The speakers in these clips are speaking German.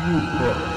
Forever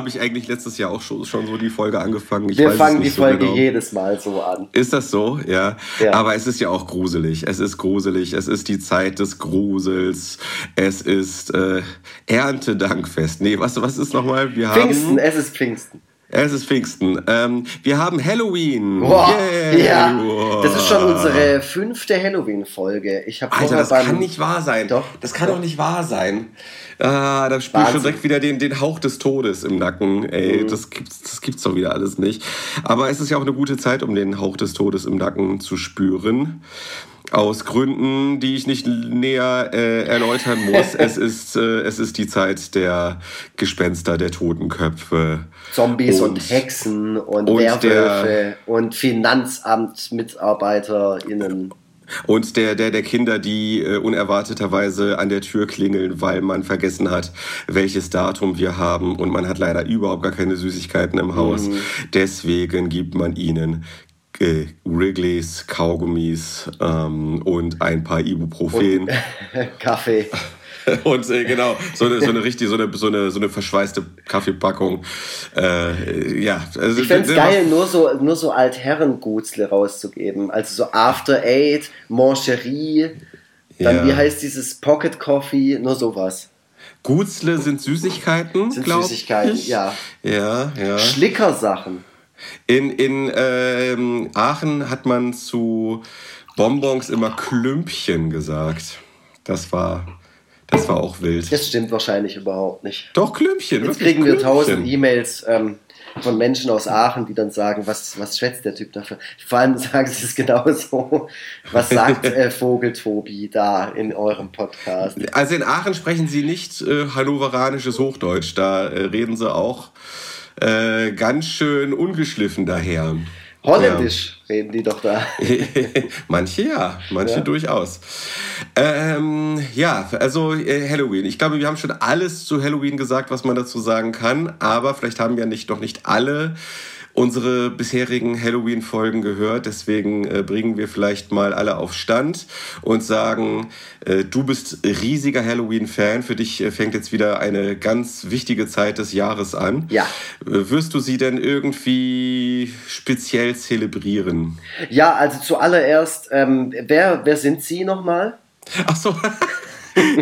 habe ich eigentlich letztes Jahr auch schon, schon so die Folge angefangen? Ich Wir fangen die so Folge genau. jedes Mal so an. Ist das so? Ja. Ja. Aber es ist ja auch gruselig. Es ist gruselig. Es ist die Zeit des Grusels. Es ist äh, Erntedankfest. Nee, was, was ist nochmal? Wir haben. Pfingsten, es ist Pfingsten. Es ist Pfingsten. Ähm, wir haben Halloween. Boah, Yeah. ja, das ist schon unsere fünfte Halloween-Folge. Ich habe Alter, das beim kann nicht wahr sein. Doch. Das kann doch nicht wahr sein. Ah, da spüre ich schon direkt wieder den, den Hauch des Todes im Nacken. Ey, Mhm. das, gibt's, das gibt's doch wieder alles nicht. Aber es ist ja auch eine gute Zeit, um den Hauch des Todes im Nacken zu spüren. Aus Gründen, die ich nicht näher äh, erläutern muss. es, ist, äh, es ist die Zeit der Gespenster, der Totenköpfe. Zombies und, Und- Hexen und, und Werwölfe und Finanzamt-MitarbeiterInnen. Und der, der, der Kinder, die äh, unerwarteterweise an der Tür klingeln, weil man vergessen hat, welches Datum wir haben und man hat leider überhaupt gar keine Süßigkeiten im Haus. Mhm. Deswegen gibt man ihnen äh, Wrigley's, Kaugummis ähm, und ein paar Ibuprofen. Kaffee. Und, äh, genau, so eine, so eine richtig, so eine, so eine, so eine verschweißte Kaffeepackung. Äh, ja, also Ich fände es geil, nur so, nur so Altherrengutzle rauszugeben. Also so After Eight, Mancherie, dann Ja. wie heißt dieses Pocket Coffee, nur sowas. Gutzle sind Süßigkeiten, Sind glaub Süßigkeiten, ich. ja. Ja, ja. Schlickersachen. In, in ähm, Aachen hat man zu Bonbons immer Klümpchen gesagt. Das war, das war auch wild. Das stimmt wahrscheinlich überhaupt nicht. Doch, Klümpchen. Jetzt kriegen wir Klümpchen. tausend E-Mails ähm, von Menschen aus Aachen, die dann sagen, was, was schwätzt der Typ dafür? Vor allem sagen sie es genauso. Was sagt äh, Vogel Tobi da in eurem Podcast? Also in Aachen sprechen sie nicht äh, hannoveranisches Hochdeutsch. Da äh, reden sie auch äh, ganz schön ungeschliffen daher. Holländisch reden die doch da. manche ja, manche Ja. durchaus. Ähm, ja, also äh, Halloween. Ich glaube, wir haben schon alles zu Halloween gesagt, was man dazu sagen kann. Aber vielleicht haben ja nicht noch nicht alle unsere bisherigen Halloween-Folgen gehört. Deswegen äh, bringen wir vielleicht mal alle auf Stand und sagen, äh, du bist riesiger Halloween-Fan. Für dich äh, fängt jetzt wieder eine ganz wichtige Zeit des Jahres an. Ja. Äh, wirst du sie denn irgendwie speziell zelebrieren? Ja, also zuallererst, ähm, wer, wer sind Sie nochmal? Ach so.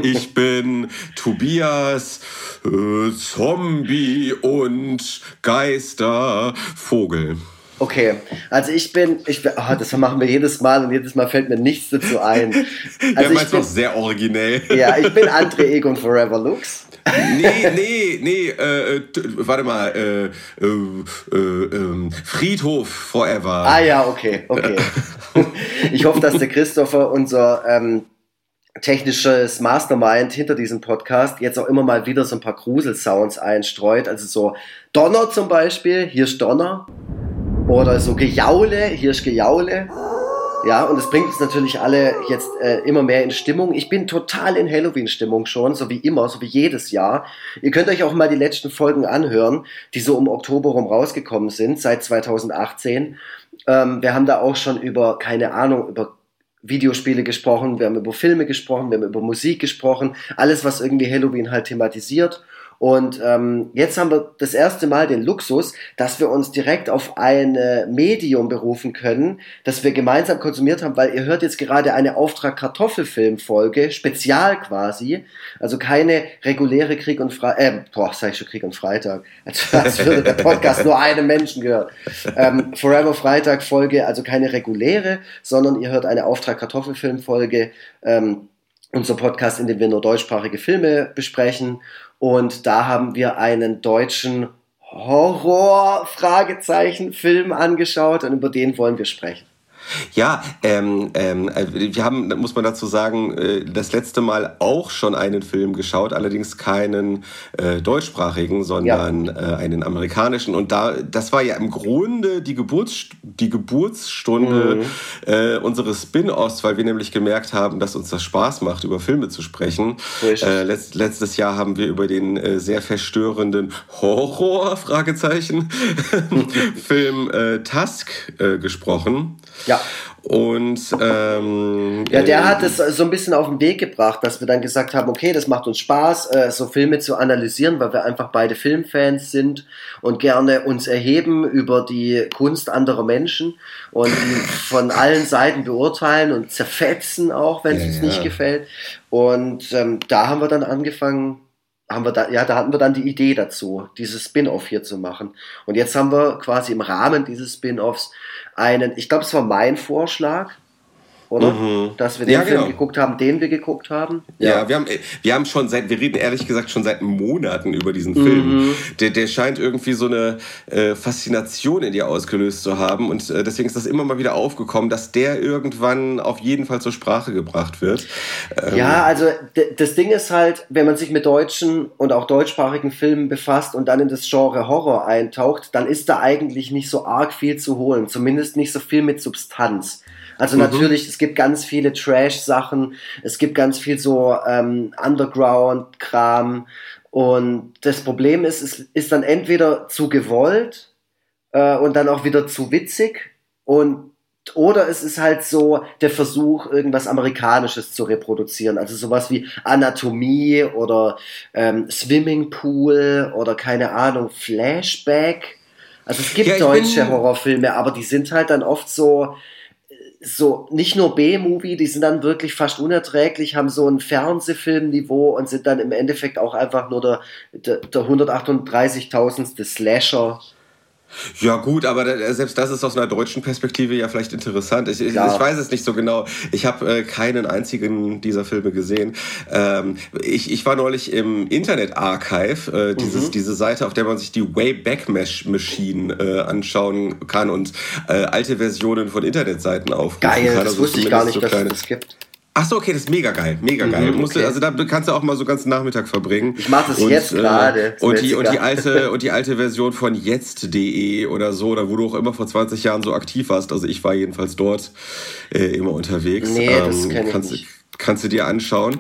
Ich bin Tobias, äh, Zombie und Geister, Vogel. Okay, also ich bin, ich bin, oh, das machen wir jedes Mal und jedes Mal fällt mir nichts dazu ein. Der Also ich meint doch bin, sehr originell. ja, ich bin André Egon Forever Lux. Nee, nee, nee, äh, äh, warte mal, äh, äh, äh, ähm, Friedhof Forever. Ah ja, okay, okay. Ich hoffe, dass der Christopher, unser ähm, technisches Mastermind hinter diesem Podcast, jetzt auch immer mal wieder so ein paar Gruselsounds einstreut. Also so Donner zum Beispiel, hier ist Donner. Oder so Gejaule, hier ist Gejaule. Ja, und das bringt uns natürlich alle jetzt äh, immer mehr in Stimmung. Ich bin total in Halloween-Stimmung schon, so wie immer, so wie jedes Jahr. Ihr könnt euch auch mal die letzten Folgen anhören, die so um Oktober rum rausgekommen sind, seit 2018. Ähm, wir haben da auch schon über, keine Ahnung, über Videospiele gesprochen, wir haben über Filme gesprochen, wir haben über Musik gesprochen, alles, was irgendwie Halloween halt thematisiert. Und ähm, jetzt haben wir das erste Mal den Luxus, dass wir uns direkt auf ein äh, Medium berufen können, das wir gemeinsam konsumiert haben, weil ihr hört jetzt gerade eine Auftrag Kartoffelfilm-Folge, Spezial quasi, also keine reguläre Krieg und Freitag, äh, boah, sag ich schon Krieg und Freitag, als, als würde der Podcast nur einem Menschen gehört. Ähm, Forever Freitag Folge, also keine reguläre, sondern ihr hört eine Auftrag Kartoffelfilm-Folge, ähm, unser Podcast, in dem wir nur deutschsprachige Filme besprechen. Und da haben wir einen deutschen Horror-Fragezeichen-Film angeschaut und über den wollen wir sprechen. Ja, ähm, ähm, äh, wir haben, muss man dazu sagen, äh, das letzte Mal auch schon einen Film geschaut, allerdings keinen äh, deutschsprachigen, sondern ja. äh, einen amerikanischen. Und da, das war ja im Grunde die, Geburts, die Geburtsstunde mhm. äh, unseres Spin-offs, weil wir nämlich gemerkt haben, dass uns das Spaß macht, über Filme zu sprechen. Äh, letzt, letztes Jahr haben wir über den äh, sehr verstörenden Horror, Fragezeichen, Film äh, Tusk äh, gesprochen. Ja. Und ähm, ja, der hat es so ein bisschen auf den Weg gebracht, dass wir dann gesagt haben, okay, das macht uns Spaß, äh, so Filme zu analysieren, weil wir einfach beide Filmfans sind und gerne uns erheben über die Kunst anderer Menschen und von allen Seiten beurteilen und zerfetzen auch, wenn es ja, uns nicht gefällt. Und ähm, da haben wir dann angefangen, haben wir da, ja, da hatten wir dann die Idee dazu, dieses Spin-off hier zu machen. Und jetzt haben wir quasi im Rahmen dieses Spin-offs einen, ich glaube, es war mein Vorschlag, oder? Mhm. Dass wir den ja, Film genau. geguckt haben, den wir geguckt haben. Ja. ja, wir haben, wir haben schon seit, wir reden ehrlich gesagt schon seit Monaten über diesen Film. Mhm. Der, der scheint irgendwie so eine äh, Faszination in dir ausgelöst zu haben und äh, deswegen ist das immer mal wieder aufgekommen, dass der irgendwann auf jeden Fall zur Sprache gebracht wird. Ähm ja, also das Ding ist halt, wenn man sich mit deutschen und auch deutschsprachigen Filmen befasst und dann in das Genre Horror eintaucht, dann ist da eigentlich nicht so arg viel zu holen, zumindest nicht so viel mit Substanz. Also mhm. natürlich, es gibt ganz viele Trash-Sachen, es gibt ganz viel so ähm, Underground-Kram. Und das Problem ist, es ist dann entweder zu gewollt äh, und dann auch wieder zu witzig und oder es ist halt so der Versuch, irgendwas Amerikanisches zu reproduzieren. Also sowas wie Anatomie oder ähm, Swimmingpool oder keine Ahnung, Flashback. Also es gibt ja, deutsche Horrorfilme, aber die sind halt dann oft so, so nicht nur B-Movie, die sind dann wirklich fast unerträglich, haben so ein Fernsehfilmniveau und sind dann im Endeffekt auch einfach nur der, der, der 138.000. Slasher ja gut, aber selbst das ist aus einer deutschen Perspektive ja vielleicht interessant. Ich, ich, ich weiß es nicht so genau. Ich habe äh, keinen einzigen dieser Filme gesehen. Ähm, ich, ich war neulich im Internet Archive, äh, dieses, mhm. diese Seite, auf der man sich die Wayback Machine äh, anschauen kann und äh, alte Versionen von Internetseiten aufrufen Geil, kann. das also wusste ich gar nicht, so dass es das gibt. Ach so, okay, das ist mega geil, mega mhm, geil. Okay. also da kannst du auch mal so ganzen Nachmittag verbringen. Ich mache das und, jetzt gerade. Äh, und die und die alte und die alte Version von jetzt.de oder so, oder wo du auch immer vor 20 Jahren so aktiv warst. Also ich war jedenfalls dort äh, immer unterwegs. Nee, ähm, das kenn ich kannst, nicht. kannst du dir anschauen.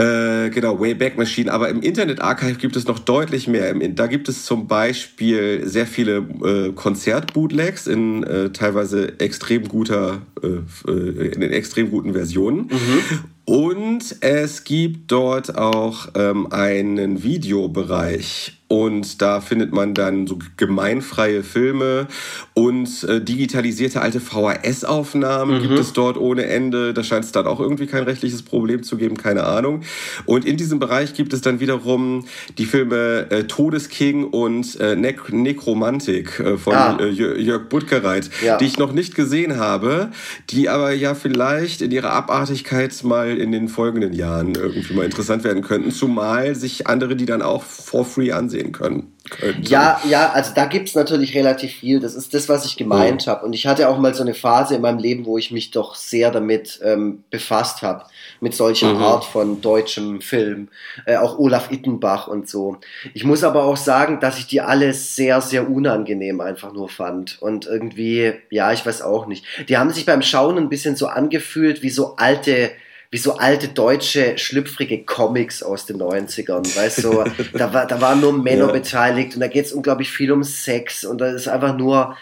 Äh, genau, Wayback Machine. Aber im Internet Archive gibt es noch deutlich mehr. Da gibt es zum Beispiel sehr viele äh, Konzertbootlegs in äh, teilweise extrem guter, äh, äh in extrem guten Versionen. Mhm. Und es gibt dort auch ähm, einen Videobereich. Und da findet man dann so gemeinfreie Filme und äh, digitalisierte alte VHS-Aufnahmen mhm. gibt es dort ohne Ende. Da scheint es dann auch irgendwie kein rechtliches Problem zu geben, keine Ahnung. Und in diesem Bereich gibt es dann wiederum die Filme äh, Todesking und äh, ne Nekromantik äh, von ah. Äh, Jörg Buttgereit, ja. die ich noch nicht gesehen habe, die aber ja vielleicht in ihrer Abartigkeit mal in den folgenden Jahren irgendwie mal interessant werden könnten, zumal sich andere die dann auch for free ansehen können. Könnten. Ja, ja, also da gibt es natürlich relativ viel. Das ist das, was ich gemeint oh. habe. Und ich hatte auch mal so eine Phase in meinem Leben, wo ich mich doch sehr damit ähm, befasst habe, mit solcher mhm. Art von deutschem Film. Äh, auch Olaf Ittenbach und so. Ich muss aber auch sagen, dass ich die alle sehr, sehr unangenehm einfach nur fand. Und irgendwie, ja, ich weiß auch nicht. Die haben sich beim Schauen ein bisschen so angefühlt wie so alte wie so alte deutsche schlüpfrige Comics aus den 90ern, weißt du, so, da, war, da waren nur Männer ja. beteiligt und da geht es unglaublich viel um Sex und da ist einfach nur,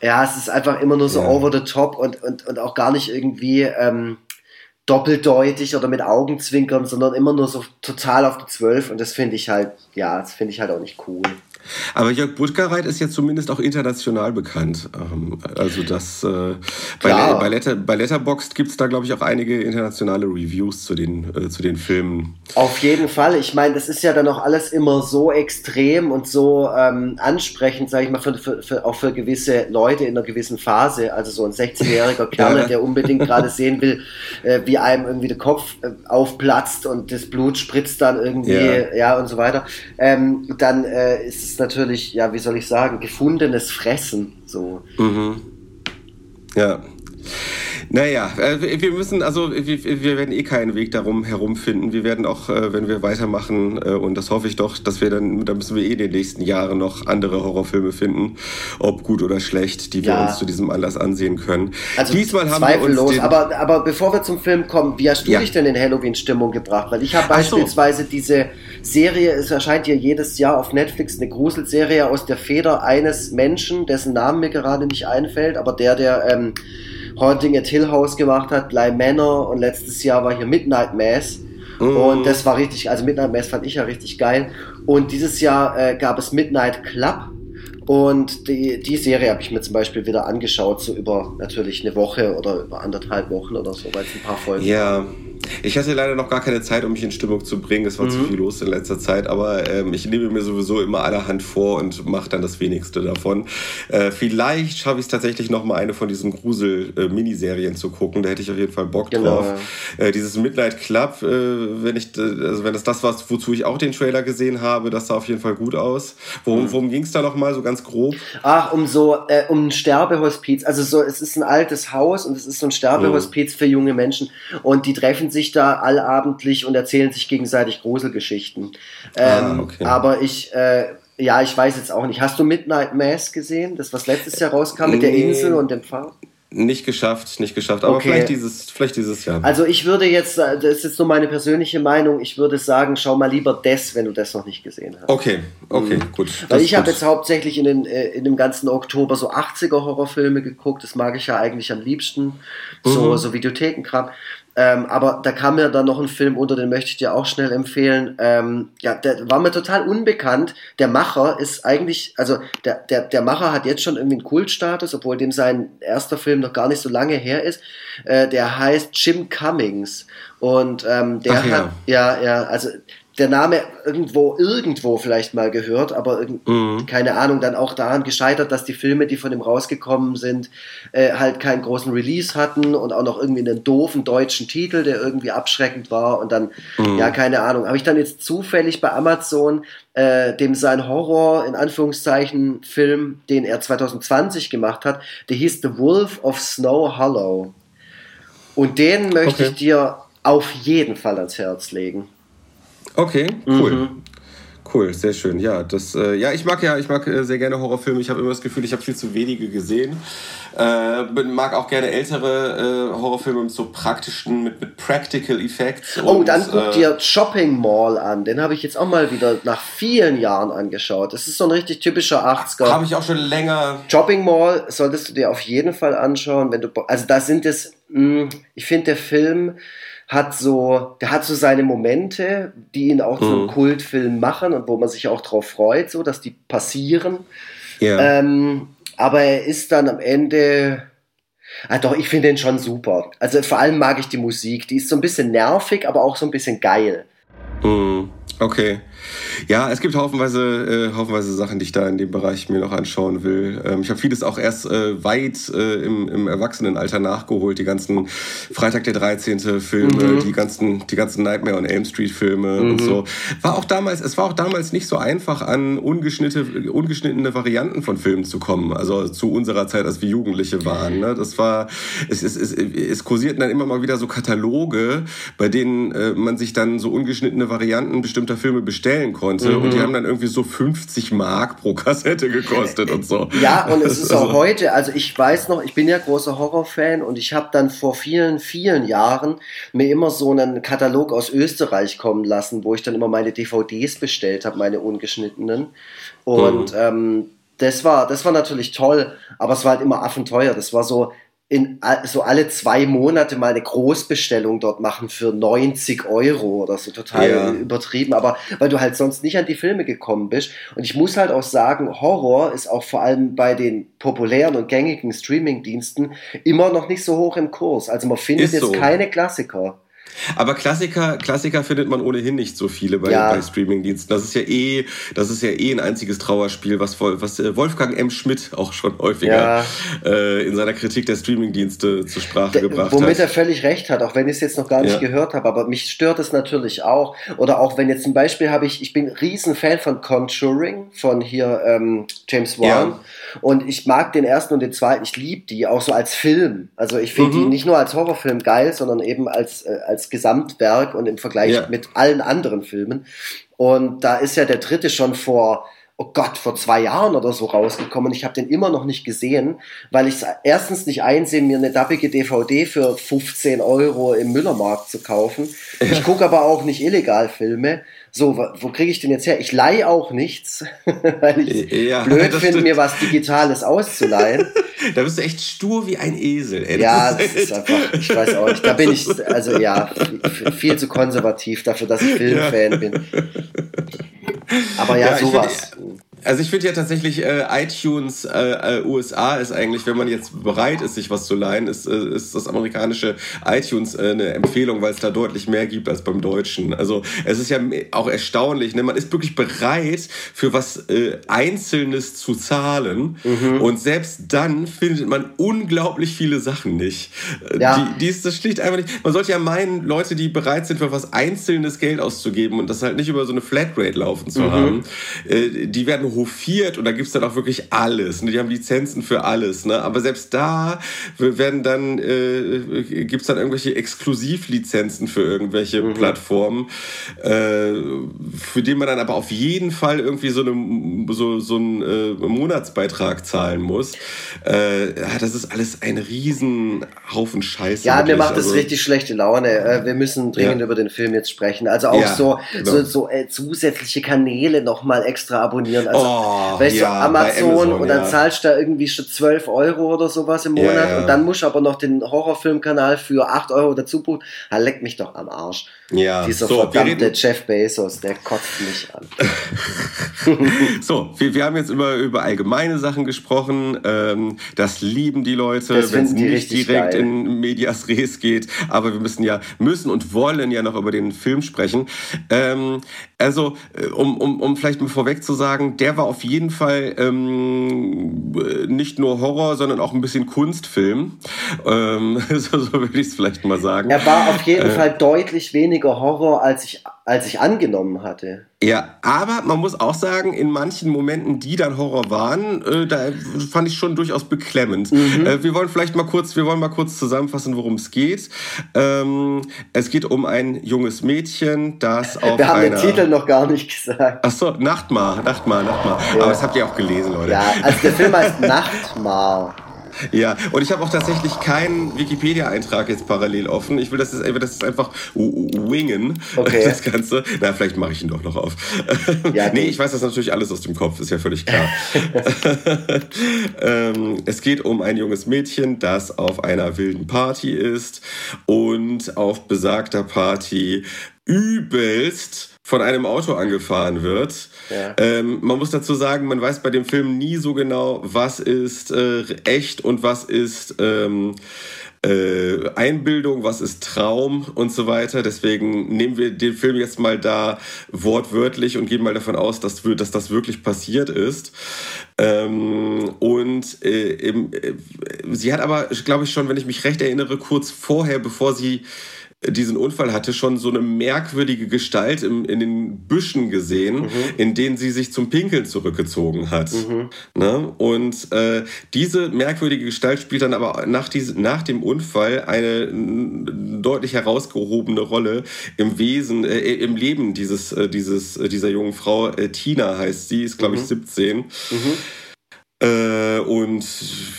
ja, es ist einfach immer nur so ja. over the top und, und, und auch gar nicht irgendwie ähm, doppeldeutig oder mit Augenzwinkern, sondern immer nur so total auf die Zwölf und das finde ich halt, ja, das finde ich halt auch nicht cool. Aber Jörg Buttgereit ist jetzt zumindest auch international bekannt. Ähm, also das äh, bei, bei, Letter, bei Letterboxd gibt es da, glaube ich, auch einige internationale Reviews zu den, äh, zu den Filmen. Auf jeden Fall. Ich meine, das ist ja dann auch alles immer so extrem und so ähm, ansprechend, sage ich mal, für, für, für, auch für gewisse Leute in einer gewissen Phase. Also so ein 16-jähriger Kerl, ja. der unbedingt gerade sehen will, äh, wie einem irgendwie der Kopf äh, aufplatzt und das Blut spritzt dann irgendwie, ja, ja und so weiter. Ähm, dann äh, ist es ist natürlich, ja, wie soll ich sagen, gefundenes Fressen. So. Mhm. Ja. Naja, äh, wir müssen, also wir, werden eh keinen Weg darum herumfinden. Wir werden auch, äh, wenn wir weitermachen, äh, und das hoffe ich doch, dass wir dann, da müssen wir eh in den nächsten Jahren noch andere Horrorfilme finden, ob gut oder schlecht, die wir ja. uns zu diesem Anlass ansehen können. Also Diesmal haben wir uns aber, aber bevor wir zum Film kommen, wie hast du ja. dich denn in Halloween-Stimmung gebracht? Weil ich habe beispielsweise so. diese Serie, es erscheint ja jedes Jahr auf Netflix eine Gruselserie aus der Feder eines Menschen, dessen Namen mir gerade nicht einfällt, aber der, der ähm, Haunting at Hill House gemacht hat, Bly Manor und letztes Jahr war hier Midnight Mass. Mm. Und das war richtig, also Midnight Mass fand ich ja richtig geil. Und dieses Jahr äh, gab es Midnight Club. Und die, die Serie habe ich mir zum Beispiel wieder angeschaut, so über natürlich eine Woche oder über anderthalb Wochen oder so, weil es ein paar Folgen Ja. Ich hatte leider noch gar keine Zeit, um mich in Stimmung zu bringen. Es war mhm. zu viel los in letzter Zeit, aber ähm, ich nehme mir sowieso immer allerhand vor und mache dann das wenigste davon. Äh, vielleicht schaffe ich es tatsächlich noch mal eine von diesen Grusel-Miniserien zu gucken. Da hätte ich auf jeden Fall Bock genau. drauf. Äh, dieses Midnight Club, äh, wenn ich, äh, also wenn das das war, wozu ich auch den Trailer gesehen habe, das sah auf jeden Fall gut aus. Worum, mhm. worum ging es da noch mal so ganz grob? Ach, um so äh, um ein Sterbehospiz. Also so, es ist ein altes Haus und es ist so ein Sterbehospiz mhm. für junge Menschen und die treffen sich da allabendlich und erzählen sich gegenseitig Gruselgeschichten. Ah, ähm, okay. Aber ich, äh, ja, ich weiß jetzt auch nicht. Hast du Midnight Mass gesehen? Das, was letztes Jahr rauskam mit nee. der Insel und dem Pfad? Nicht geschafft, nicht geschafft, aber okay. vielleicht, dieses, vielleicht dieses Jahr. Also ich würde jetzt, äh, das ist jetzt nur meine persönliche Meinung, ich würde sagen, schau mal lieber das, wenn du das noch nicht gesehen hast. Okay, okay, mhm. gut. Weil ich habe jetzt hauptsächlich in, den, äh, in dem ganzen Oktober so 80er Horrorfilme geguckt, das mag ich ja eigentlich am liebsten, so, mhm. so Videothekenkram. Ähm, aber da kam mir dann noch ein Film unter, den möchte ich dir auch schnell empfehlen. Ähm, ja, der war mir total unbekannt. Der Macher ist eigentlich, also der, der, der Macher hat jetzt schon irgendwie einen Kultstatus, obwohl dem sein erster Film noch gar nicht so lange her ist. Äh, der heißt Jim Cummings. Und ähm, der Ach, hat, ja, ja, also der Name irgendwo, irgendwo vielleicht mal gehört, aber mhm. keine Ahnung, dann auch daran gescheitert, dass die Filme, die von ihm rausgekommen sind, äh, halt keinen großen Release hatten und auch noch irgendwie einen doofen deutschen Titel, der irgendwie abschreckend war und dann, mhm. ja, keine Ahnung. Habe ich dann jetzt zufällig bei Amazon äh, dem sein Horror, in Anführungszeichen, Film, den er 2020 gemacht hat, der hieß The Wolf of Snow Hollow. Und den möchte okay. ich dir auf jeden Fall ans Herz legen. Okay, cool. Mhm. Cool, sehr schön. Ja, das, äh, ja, ich mag ja, ich mag äh, sehr gerne Horrorfilme. Ich habe immer das Gefühl, ich habe viel zu wenige gesehen. Äh, mag auch gerne ältere äh, Horrorfilme mit so praktischen, mit, mit Practical Effects. Oh, und, dann guck äh, dir Shopping Mall an. Den habe ich jetzt auch mal wieder nach vielen Jahren angeschaut. Das ist so ein richtig typischer 80er. Habe ich auch schon länger. Shopping Mall solltest du dir auf jeden Fall anschauen, wenn du, also da sind es, mh, mm, ich finde der Film, hat so, der hat so seine Momente, die ihn auch mhm. zum Kultfilm machen und wo man sich auch drauf freut, so dass die passieren. Ja. Ähm, aber er ist dann am Ende. Ah, doch, ich finde ihn schon super. Also vor allem mag ich die Musik. Die ist so ein bisschen nervig, aber auch so ein bisschen geil. Mhm. Okay. Ja, es gibt haufenweise, äh, haufenweise Sachen, die ich da in dem Bereich mir noch anschauen will. Ähm, ich habe vieles auch erst äh, weit äh, im, im Erwachsenenalter nachgeholt. Die ganzen Freitag der 13. Filme, mhm. die ganzen, die ganzen Nightmare on Elm Street Filme mhm. und so. War auch damals, es war auch damals nicht so einfach, an ungeschnittene, ungeschnittene Varianten von Filmen zu kommen. Also zu unserer Zeit, als wir Jugendliche waren. Ne? Das war, es, es, es, es kursierten dann immer mal wieder so Kataloge, bei denen äh, man sich dann so ungeschnittene Varianten bestimmter Filme bestellen konnte. Mhm. Und die mhm. haben dann irgendwie so 50 Mark pro Kassette gekostet und so. Ja, und es ist auch also heute, also ich weiß noch, ich bin ja großer Horrorfan und ich habe dann vor vielen, vielen Jahren mir immer so einen Katalog aus Österreich kommen lassen, wo ich dann immer meine DVDs bestellt habe, meine ungeschnittenen. Und mhm. ähm, das war, das war natürlich toll, aber es war halt immer affenteuer. Das war so, in so alle zwei Monate mal eine Großbestellung dort machen für 90 Euro oder so total ja. übertrieben, aber weil du halt sonst nicht an die Filme gekommen bist. Und ich muss halt auch sagen, Horror ist auch vor allem bei den populären und gängigen Streaming-Diensten immer noch nicht so hoch im Kurs. Also man findet ist jetzt so. keine Klassiker. Aber Klassiker, Klassiker findet man ohnehin nicht so viele bei, ja. bei Streamingdiensten. Das ist ja eh, das ist ja eh ein einziges Trauerspiel, was, was äh, Wolfgang M. Schmidt auch schon häufiger ja. äh, in seiner Kritik der Streamingdienste zur Sprache De, gebracht womit hat. Womit er völlig recht hat, auch wenn ich es jetzt noch gar nicht ja. gehört habe. Aber mich stört es natürlich auch. Oder auch wenn jetzt zum Beispiel habe ich, ich bin riesen Fan von Conjuring, von hier ähm, James Wan. Und ich mag den ersten und den zweiten. Ich liebe die auch so als Film. Also ich finde mhm. die nicht nur als Horrorfilm geil, sondern eben als, äh, als Gesamtwerk und im Vergleich ja. mit allen anderen Filmen. Und da ist ja der dritte schon vor, oh Gott, vor zwei Jahren oder so rausgekommen. Ich habe den immer noch nicht gesehen, weil ich es erstens nicht einsehe, mir eine dappige DVD für 15 Euro im Müllermarkt zu kaufen. Ich gucke aber auch nicht illegal Filme so, wo kriege ich denn jetzt her? Ich leihe auch nichts, weil ich ja, blöd finde, mir was Digitales auszuleihen. da bist du echt stur wie ein Esel, ey. Ja, das ist einfach, ich weiß auch nicht, da bin ich, also ja, viel zu konservativ dafür, dass ich Filmfan ja. bin. Aber ja, ja sowas. Find, also ich finde ja tatsächlich äh, iTunes äh, äh USA ist eigentlich, wenn man jetzt bereit ist, sich was zu leihen, ist, äh, ist das amerikanische iTunes äh, eine Empfehlung, weil es da deutlich mehr gibt als beim Deutschen. Also es ist ja auch erstaunlich, ne? man ist wirklich bereit, für was äh, Einzelnes zu zahlen mhm. und selbst dann findet man unglaublich viele Sachen nicht. Äh, ja. Die, die ist das schlicht einfach nicht. Man sollte ja meinen, Leute, die bereit sind, für was Einzelnes Geld auszugeben und das halt nicht über so eine Flatrate laufen zu mhm. haben, äh, die werden hofiert und da gibt es dann auch wirklich alles. Ne? Die haben Lizenzen für alles. Ne? Aber selbst da werden dann, äh, gibt es dann irgendwelche Exklusivlizenzen für irgendwelche mhm. Plattformen, äh, für die man dann aber auf jeden Fall irgendwie so, eine, so, so einen äh, Monatsbeitrag zahlen muss. Äh, das ist alles ein Riesenhaufen Scheiße. Ja, mir macht das also, richtig schlechte Laune. Äh, wir müssen dringend ja. über den Film jetzt sprechen. Also auch ja, so, genau. so, so äh, zusätzliche Kanäle nochmal extra abonnieren. Also Oh, weißt ja, du, Amazon, Amazon, und dann ja. zahlst du da irgendwie schon 12 Euro oder sowas im Monat ja, und dann musst du aber noch den Horrorfilmkanal für 8 Euro dazu buchen. Ha, leck mich doch am Arsch. Ja, Dieser so, verdammte Jeff Bezos, der kotzt mich an. so, wir, wir haben jetzt über, über allgemeine Sachen gesprochen. Ähm, das lieben die Leute, wenn es nicht direkt geil. in Medias Res geht. Aber wir müssen ja, müssen und wollen ja noch über den Film sprechen. Ähm, also, äh, um, um, um vielleicht mal vorweg zu sagen, der war auf jeden Fall ähm, nicht nur Horror, sondern auch ein bisschen Kunstfilm. Ähm, so, so würde ich es vielleicht mal sagen. Er war auf jeden äh, Fall deutlich weniger Horror, als ich als ich angenommen hatte. Ja, aber man muss auch sagen, in manchen Momenten, die dann Horror waren, äh, da fand ich schon durchaus beklemmend. Mhm. Äh, wir wollen vielleicht mal kurz, wir wollen mal kurz zusammenfassen, worum es geht. Ähm, es geht um ein junges Mädchen, das auf Wir haben einer... den Titel noch gar nicht gesagt. Ach so, Nachtmar, Nachtmar, Nachtmar. Ja. Aber das habt ihr auch gelesen, Leute. Ja, also der Film heißt Nachtmar. Ja, und ich habe auch tatsächlich keinen Wikipedia-Eintrag jetzt parallel offen. Ich will das, jetzt, das ist einfach wingen, okay. das Ganze. Na, vielleicht mache ich ihn doch noch auf. Ja, nee, ich weiß das natürlich alles aus dem Kopf, ist ja völlig klar. ähm, es geht um ein junges Mädchen, das auf einer wilden Party ist und auf besagter Party übelst von einem Auto angefahren wird. Ähm, man muss dazu sagen, man weiß bei dem Film nie so genau, was ist äh, echt und was ist ähm, äh, Einbildung, was ist Traum und so weiter. Deswegen nehmen wir den Film jetzt mal da wortwörtlich und gehen mal davon aus, dass, dass das wirklich passiert ist. Ähm, und äh, eben, äh, sie hat aber, glaube ich schon, wenn ich mich recht erinnere, kurz vorher, bevor sie diesen Unfall hatte, schon so eine merkwürdige Gestalt im, in den Büschen gesehen, mhm. in denen sie sich zum Pinkeln zurückgezogen hat. Mhm. Ne? Und äh, diese merkwürdige Gestalt spielt dann aber nach, diese, nach dem Unfall eine deutlich herausgehobene Rolle im Wesen, äh, im Leben dieses, äh, dieses, äh, dieser jungen Frau. Äh, Tina heißt sie, ist glaube ich 17. Äh, und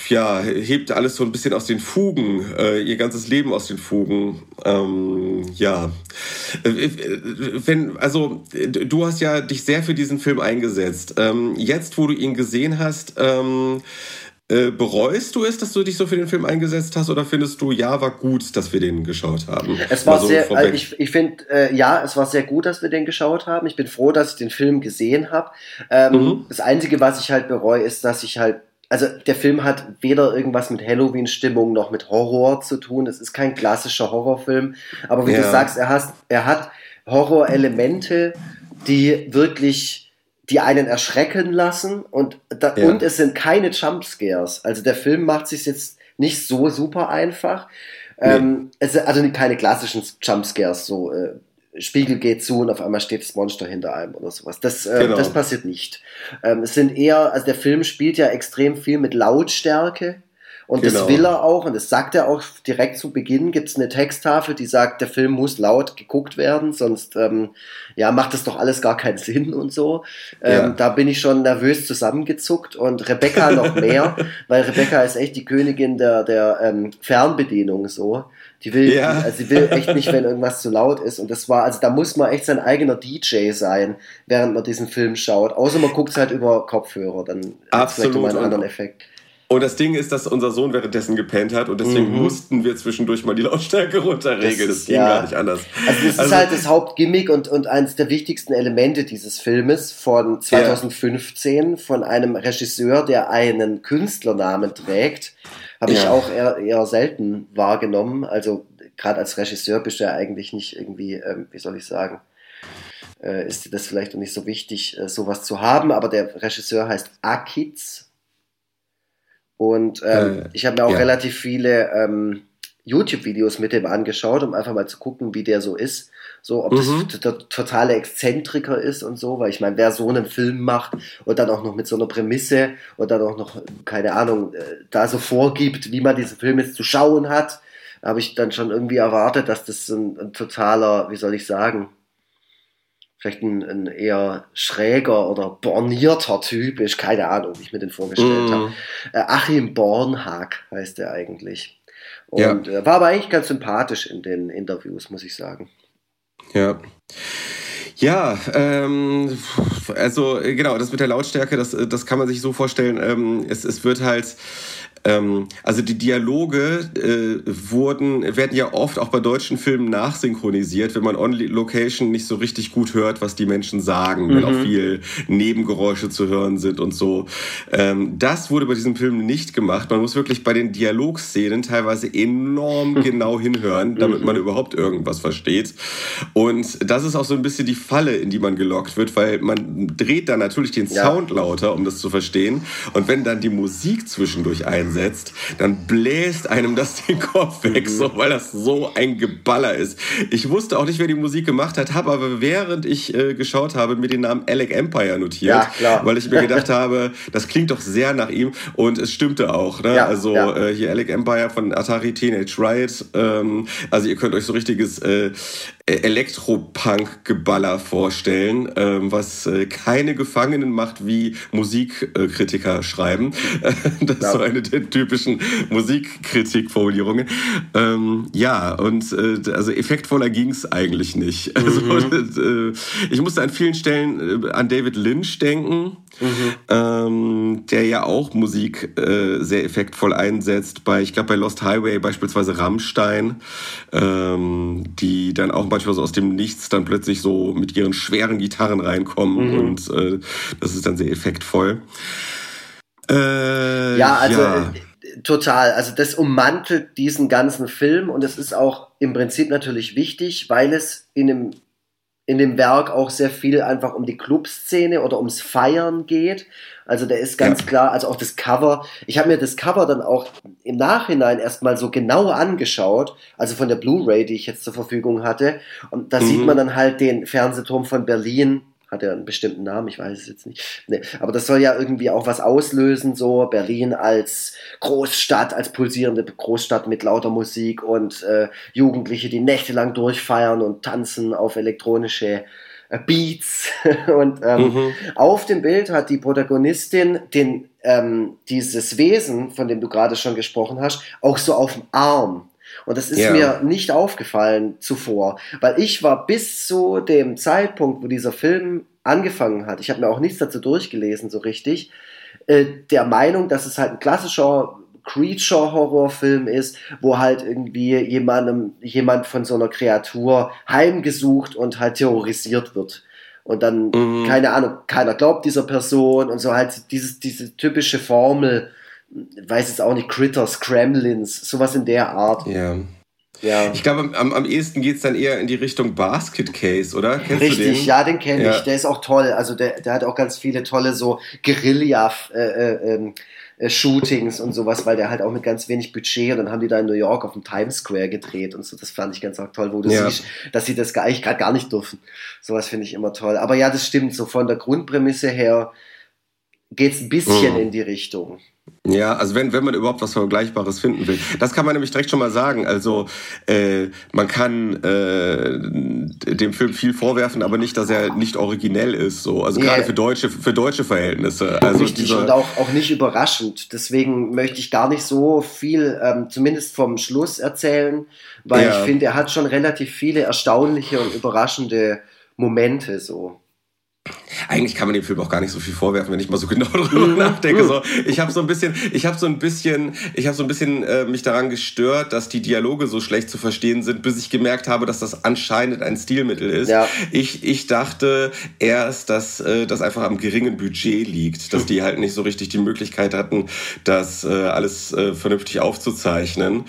ja, hebt alles so ein bisschen aus den Fugen, äh, ihr ganzes Leben aus den Fugen. Ähm, ja, äh, wenn, also du hast ja dich sehr für diesen Film eingesetzt. Ähm, jetzt, wo du ihn gesehen hast, ähm, äh, bereust du es, dass du dich so für den Film eingesetzt hast oder findest du, ja, war gut, dass wir den geschaut haben? Es war so sehr, also ich, ich finde, äh, ja, es war sehr gut, dass wir den geschaut haben. Ich bin froh, dass ich den Film gesehen habe. Ähm, mhm. Das Einzige, was ich halt bereue, ist, dass ich halt also der Film hat weder irgendwas mit Halloween-Stimmung noch mit Horror zu tun. Es ist kein klassischer Horrorfilm. Aber wie ja. du sagst, er, has, er hat Horrorelemente, die wirklich, die einen erschrecken lassen. Und, da, ja. und es sind keine Jumpscares. Also der Film macht sich jetzt nicht so super einfach. Nee. Ähm, es, also keine klassischen Jumpscares, so äh, Spiegel geht zu und auf einmal steht das Monster hinter einem oder sowas. Das, äh, genau. das passiert nicht. Ähm, es sind eher, also der Film spielt ja extrem viel mit Lautstärke. Und genau. das will er auch, und das sagt er auch direkt zu Beginn, gibt es eine Texttafel, die sagt, der Film muss laut geguckt werden, sonst ähm, ja, macht das doch alles gar keinen Sinn und so. Ähm, ja. Da bin ich schon nervös zusammengezuckt und Rebecca noch mehr, weil Rebecca ist echt die Königin der, der ähm, Fernbedienung so. Die will, ja. also sie will echt nicht, wenn irgendwas zu laut ist. Und das war, also da muss man echt sein eigener DJ sein, während man diesen Film schaut. Außer man guckt es halt über Kopfhörer, dann hat es vielleicht immer einen anderen Effekt. Und das Ding ist, dass unser Sohn währenddessen gepennt hat und deswegen mhm. mussten wir zwischendurch mal die Lautstärke runterregeln. Das, das ging ja. gar nicht anders. Also das also, ist halt das Hauptgimmick und, und eines der wichtigsten Elemente dieses Filmes von 2015 ja. von einem Regisseur, der einen Künstlernamen trägt. Habe ja. ich auch eher, eher selten wahrgenommen. Also gerade als Regisseur bist du ja eigentlich nicht irgendwie, ähm, wie soll ich sagen, äh, ist dir das vielleicht noch nicht so wichtig, äh, sowas zu haben. Aber der Regisseur heißt Akiz und ähm, äh, ich habe mir auch ja. relativ viele ähm, YouTube-Videos mit dem angeschaut, um einfach mal zu gucken, wie der so ist. So, ob mhm. das der totale Exzentriker ist und so, weil ich meine, wer so einen Film macht und dann auch noch mit so einer Prämisse und dann auch noch, keine Ahnung, äh, da so vorgibt, wie man diesen Film jetzt zu schauen hat, habe ich dann schon irgendwie erwartet, dass das ein, ein totaler, wie soll ich sagen, vielleicht ein, ein, eher schräger oder bornierter Typ ist, keine Ahnung, wie ich mir den vorgestellt mm. habe. Äh, Achim Bornhag heißt er eigentlich. Und ja. äh, war aber eigentlich ganz sympathisch in den Interviews, muss ich sagen. Ja. Ja, ähm, also genau, das mit der Lautstärke, das, das kann man sich so vorstellen. Ähm, es, es wird halt ähm, also die Dialoge äh, wurden, werden ja oft auch bei deutschen Filmen nachsynchronisiert, wenn man on Location nicht so richtig gut hört, was die Menschen sagen, mhm. wenn auch mhm. viel Nebengeräusche zu hören sind und so. Ähm, das wurde bei diesem Film nicht gemacht. Man muss wirklich bei den Dialogszenen teilweise enorm genau hinhören, damit man überhaupt irgendwas versteht. Und das ist auch so ein bisschen die Falle, in die man gelockt wird, weil man dreht dann natürlich den Sound ja. lauter, um das zu verstehen. Und wenn dann die Musik zwischendurch einsetzt, setzt, dann bläst einem das den Kopf weg, so, weil das so ein Geballer ist. Ich wusste auch nicht, wer die Musik gemacht hat, habe aber während ich äh, geschaut habe, mir den Namen Alec Empire notiert, ja, weil ich mir gedacht habe, das klingt doch sehr nach ihm und es stimmte auch. Ne? Ja, also ja. Äh, hier Alec Empire von Atari Teenage Riot. Ähm, also ihr könnt euch so richtiges äh, Elektropunk-Geballer vorstellen, ähm, was äh, keine Gefangenen macht, wie Musikkritiker schreiben. das ist so eine der typischen Musikkritikformulierungen. Ähm, ja, und äh, also effektvoller ging es eigentlich nicht. Also, mhm. äh, ich musste an vielen Stellen äh, an David Lynch denken, mhm. ähm, der ja auch Musik äh, sehr effektvoll einsetzt. Bei, ich glaube, bei Lost Highway beispielsweise Rammstein, ähm, die dann auch so aus dem Nichts dann plötzlich so mit ihren schweren Gitarren reinkommen mhm. und äh, das ist dann sehr effektvoll. Äh, ja, also ja. Äh, total. Also das ummantelt diesen ganzen Film und es ist auch im Prinzip natürlich wichtig, weil es in dem, in dem Werk auch sehr viel einfach um die Clubszene oder ums Feiern geht. Also der ist ganz ja. klar, also auch das Cover. Ich habe mir das Cover dann auch im Nachhinein erstmal so genau angeschaut, also von der Blu-ray, die ich jetzt zur Verfügung hatte. Und da mhm. sieht man dann halt den Fernsehturm von Berlin hat er einen bestimmten Namen, ich weiß es jetzt nicht. Nee, aber das soll ja irgendwie auch was auslösen, so Berlin als Großstadt, als pulsierende Großstadt mit lauter Musik und äh, Jugendliche, die nächtelang durchfeiern und tanzen auf elektronische äh, Beats. und ähm, mhm. auf dem Bild hat die Protagonistin den, ähm, dieses Wesen, von dem du gerade schon gesprochen hast, auch so auf dem Arm. Und das ist ja. mir nicht aufgefallen zuvor, weil ich war bis zu dem Zeitpunkt, wo dieser Film angefangen hat, ich habe mir auch nichts dazu durchgelesen so richtig, äh, der Meinung, dass es halt ein klassischer Creature-Horrorfilm ist, wo halt irgendwie jemandem, jemand von so einer Kreatur heimgesucht und halt terrorisiert wird. Und dann, mhm. keine Ahnung, keiner glaubt dieser Person und so halt dieses, diese typische Formel, weiß jetzt auch nicht, Critters, Kremlins, sowas in der Art. Ja. Ja. Ich glaube, am, am ehesten geht es dann eher in die Richtung Basket Case, oder? Kennst Richtig, du den? ja, den kenne ja. ich. Der ist auch toll. Also der, der hat auch ganz viele tolle so Guerilla äh, äh, ähm, äh, Shootings und sowas, weil der halt auch mit ganz wenig Budget und dann haben die da in New York auf dem Times Square gedreht und so. Das fand ich ganz auch toll, wo du ja. siehst, dass sie das gar, eigentlich gar nicht dürfen. Sowas finde ich immer toll. Aber ja, das stimmt. So von der Grundprämisse her geht es ein bisschen mhm. in die Richtung. Ja, also wenn, wenn man überhaupt was Vergleichbares finden will. Das kann man nämlich direkt schon mal sagen. Also äh, man kann äh, dem Film viel vorwerfen, aber nicht, dass er nicht originell ist. So. Also yeah. gerade für deutsche, für deutsche Verhältnisse. Also Richtig und auch, auch nicht überraschend. Deswegen möchte ich gar nicht so viel, ähm, zumindest vom Schluss erzählen, weil ja. ich finde, er hat schon relativ viele erstaunliche und überraschende Momente so. Eigentlich kann man dem Film auch gar nicht so viel vorwerfen, wenn ich mal so genau darüber mhm. nachdenke. So, ich habe so ein bisschen, ich habe so ein bisschen, ich habe so ein bisschen äh, mich daran gestört, dass die Dialoge so schlecht zu verstehen sind, bis ich gemerkt habe, dass das anscheinend ein Stilmittel ist. Ja. Ich, ich dachte erst, dass äh, das einfach am geringen Budget liegt, dass die halt nicht so richtig die Möglichkeit hatten, das äh, alles äh, vernünftig aufzuzeichnen.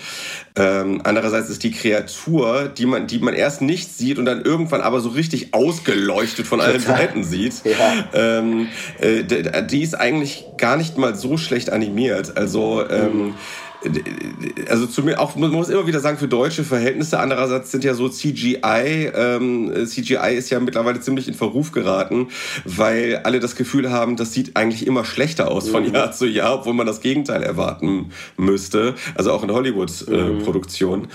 Ähm, andererseits ist die Kreatur, die man, die man erst nicht sieht und dann irgendwann aber so richtig ausgeleuchtet von allen Seiten sieht, ja. ähm, äh, die ist eigentlich gar nicht mal so schlecht animiert. Also ähm, also zu mir auch, man muss immer wieder sagen, für deutsche Verhältnisse. Andererseits sind ja so CGI, ähm, CGI ist ja mittlerweile ziemlich in Verruf geraten, weil alle das Gefühl haben, das sieht eigentlich immer schlechter aus von mhm. Jahr zu Jahr, obwohl man das Gegenteil erwarten müsste. Also auch in Hollywood-Produktionen. Äh, mhm.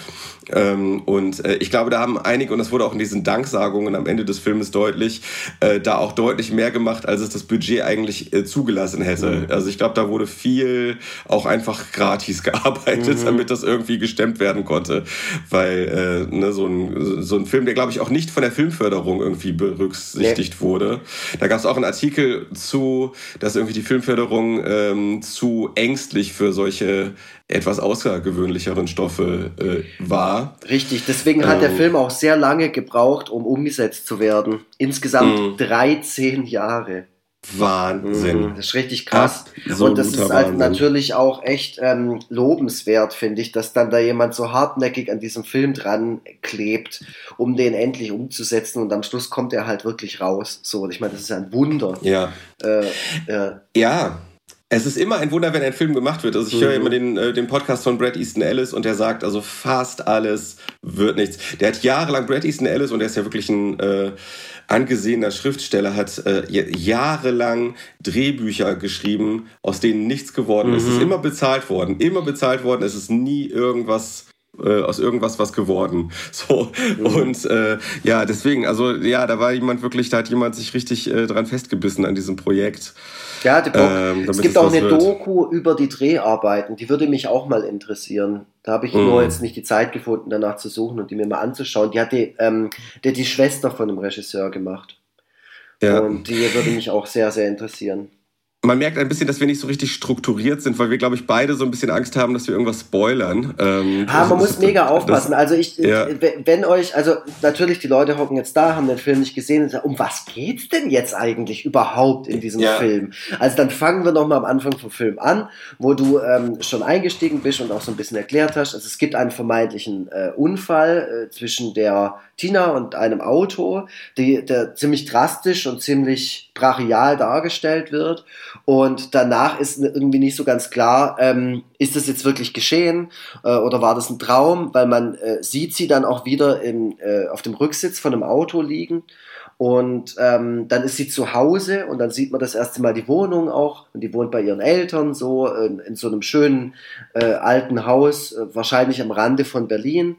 Ähm, und äh, ich glaube, da haben einige, und das wurde auch in diesen Danksagungen am Ende des Filmes deutlich, äh, da auch deutlich mehr gemacht, als es das Budget eigentlich äh, zugelassen hätte. Mhm. Also ich glaube, da wurde viel auch einfach gratis gearbeitet, mhm. damit das irgendwie gestemmt werden konnte. Weil äh, ne, so, ein, so ein Film, der glaube ich auch nicht von der Filmförderung irgendwie berücksichtigt nee. wurde. Da gab es auch einen Artikel zu, dass irgendwie die Filmförderung ähm, zu ängstlich für solche etwas außergewöhnlicheren Stoffe äh, war. Richtig, deswegen hat ähm, der Film auch sehr lange gebraucht, um umgesetzt zu werden. Insgesamt 13 mhm. Jahre. Wahnsinn. Mhm, das ist richtig krass. So und das ist halt natürlich auch echt ähm, lobenswert, finde ich, dass dann da jemand so hartnäckig an diesem Film dran klebt, um den endlich umzusetzen und am Schluss kommt er halt wirklich raus. So, und ich meine, das ist ein Wunder. Ja. Äh, äh, ja. Es ist immer ein Wunder, wenn ein Film gemacht wird. Also ich mhm. höre immer den, äh, den Podcast von Brad Easton Ellis und der sagt, also fast alles wird nichts. Der hat jahrelang Brad Easton Ellis und der ist ja wirklich ein äh, angesehener Schriftsteller, hat äh, jahrelang Drehbücher geschrieben, aus denen nichts geworden mhm. ist. Es ist immer bezahlt worden, immer bezahlt worden. Es ist nie irgendwas äh, aus irgendwas was geworden. So mhm. und äh, ja, deswegen, also ja, da war jemand wirklich, da hat jemand sich richtig äh, dran festgebissen an diesem Projekt. Ja, ähm, es gibt auch eine wird. Doku über die Dreharbeiten, die würde mich auch mal interessieren. Da habe ich mm. nur jetzt nicht die Zeit gefunden, danach zu suchen und die mir mal anzuschauen. Die hat die, ähm, die, die Schwester von dem Regisseur gemacht. Ja. Und die würde mich auch sehr, sehr interessieren man merkt ein bisschen, dass wir nicht so richtig strukturiert sind, weil wir, glaube ich, beide so ein bisschen Angst haben, dass wir irgendwas spoilern. Ähm, ah, man muss mega aufpassen. Das, also ich, ja. wenn euch, also natürlich, die Leute hocken jetzt da, haben den Film nicht gesehen und sagen, um was geht's denn jetzt eigentlich überhaupt in diesem ja. Film? Also dann fangen wir nochmal am Anfang vom Film an, wo du ähm, schon eingestiegen bist und auch so ein bisschen erklärt hast. Also es gibt einen vermeintlichen äh, Unfall äh, zwischen der Tina und einem Auto, die, der ziemlich drastisch und ziemlich brachial dargestellt wird. Und danach ist irgendwie nicht so ganz klar, ähm, ist das jetzt wirklich geschehen äh, oder war das ein Traum, weil man äh, sieht sie dann auch wieder im, äh, auf dem Rücksitz von einem Auto liegen. Und ähm, dann ist sie zu Hause und dann sieht man das erste Mal die Wohnung auch. Und die wohnt bei ihren Eltern so in, in so einem schönen äh, alten Haus, äh, wahrscheinlich am Rande von Berlin.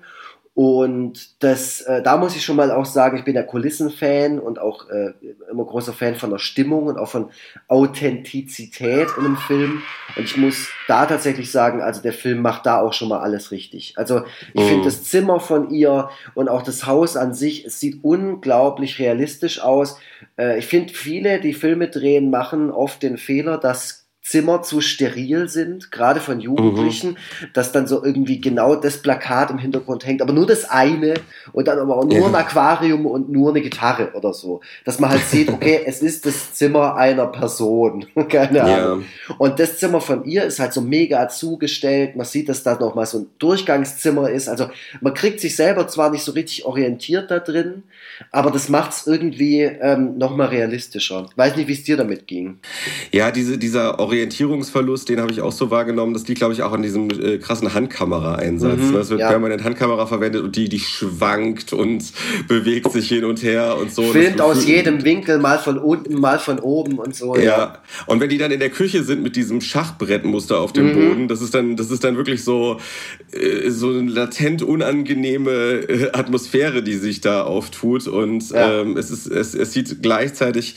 Und das, äh, da muss ich schon mal auch sagen, ich bin ja Kulissenfan und auch äh, immer großer Fan von der Stimmung und auch von Authentizität in einem Film. Und ich muss da tatsächlich sagen, also der Film macht da auch schon mal alles richtig. Also ich mhm. finde das Zimmer von ihr und auch das Haus an sich, es sieht unglaublich realistisch aus. Äh, ich finde, viele, die Filme drehen, machen oft den Fehler, dass Zimmer zu steril sind, gerade von Jugendlichen, mhm. dass dann so irgendwie genau das Plakat im Hintergrund hängt, aber nur das eine und dann aber auch nur ja. ein Aquarium und nur eine Gitarre oder so. Dass man halt sieht, okay, es ist das Zimmer einer Person. Keine Ahnung. Ja. Und das Zimmer von ihr ist halt so mega zugestellt. Man sieht, dass da nochmal so ein Durchgangszimmer ist. Also man kriegt sich selber zwar nicht so richtig orientiert da drin, aber das macht es irgendwie ähm, nochmal realistischer. Weiß nicht, wie es dir damit ging. Ja, diese, dieser Orientierungsverlust, den habe ich auch so wahrgenommen. Das liegt, glaube ich, auch an diesem äh, krassen Handkamera-Einsatz. Mhm, es wird ja. permanent Handkamera verwendet und die, die schwankt und bewegt sich hin und her und so. Filmt aus jedem Winkel, mal von unten, mal von oben und so. Ja. ja. Und wenn die dann in der Küche sind mit diesem Schachbrettmuster auf dem mhm. Boden, das ist dann, das ist dann wirklich so, äh, so eine latent unangenehme äh, Atmosphäre, die sich da auftut. Und ja. ähm, es, ist, es, es sieht gleichzeitig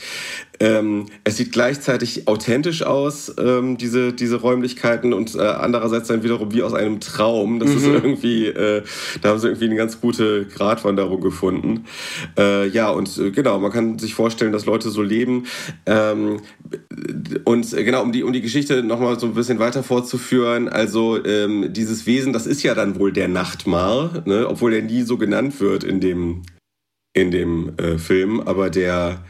ähm, es sieht gleichzeitig authentisch aus, ähm, diese, diese Räumlichkeiten, und äh, andererseits dann wiederum wie aus einem Traum. Das mhm. ist irgendwie, äh, da haben sie irgendwie eine ganz gute Gratwanderung gefunden. Äh, ja, und äh, genau, man kann sich vorstellen, dass Leute so leben. Ähm, und äh, genau, um die, um die Geschichte nochmal so ein bisschen weiter fortzuführen, also ähm, dieses Wesen, das ist ja dann wohl der Nachtmar, ne? obwohl er nie so genannt wird in dem, in dem äh, Film, aber der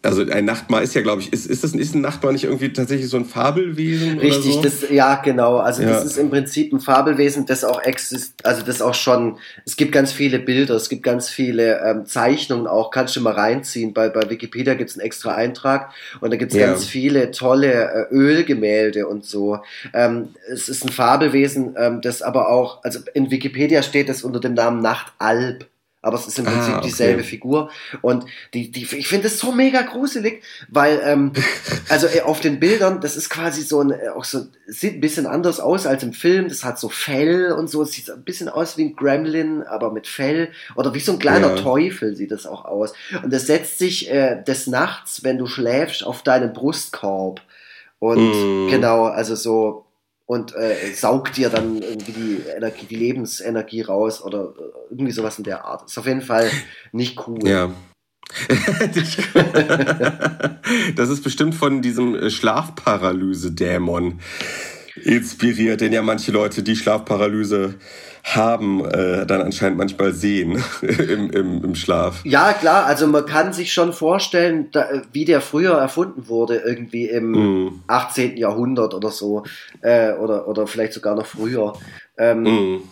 also ein Nachtmar ist ja, glaube ich, ist, ist das ist ein Nachtmar nicht irgendwie tatsächlich so ein Fabelwesen? Richtig, so? das, ja, genau. Also ja. das ist im Prinzip ein Fabelwesen, das auch existiert, also das auch schon, es gibt ganz viele Bilder, es gibt ganz viele ähm, Zeichnungen auch, kannst du mal reinziehen. Bei, bei Wikipedia gibt es einen extra Eintrag und da gibt es ja. ganz viele tolle äh, Ölgemälde und so. Ähm, es ist ein Fabelwesen, ähm, das aber auch, also in Wikipedia steht es unter dem Namen Nachtalb aber es ist im Prinzip ah, okay. dieselbe Figur. Und die, die, ich finde es so mega gruselig, weil, ähm, also äh, auf den Bildern, das ist quasi so ein, äh, auch so, sieht ein bisschen anders aus als im Film. Das hat so Fell und so. Es sieht ein bisschen aus wie ein Gremlin, aber mit Fell. Oder wie so ein kleiner ja. Teufel sieht das auch aus. Und das setzt sich äh, des Nachts, wenn du schläfst, auf deinen Brustkorb. Und mm. genau, also so, und äh, saugt dir dann irgendwie die Energie, die Lebensenergie raus oder äh, irgendwie sowas in der Art. Ist auf jeden Fall nicht cool. Ja. das ist bestimmt von diesem äh, Schlafparalyse-Dämon inspiriert, den ja manche Leute die Schlafparalyse haben, äh, dann anscheinend manchmal sehen im, im, im Schlaf. Ja, klar, also man kann sich schon vorstellen, da, wie der früher erfunden wurde, irgendwie im mm. 18. Jahrhundert oder so, äh, oder, oder vielleicht sogar noch früher. Ähm, mm.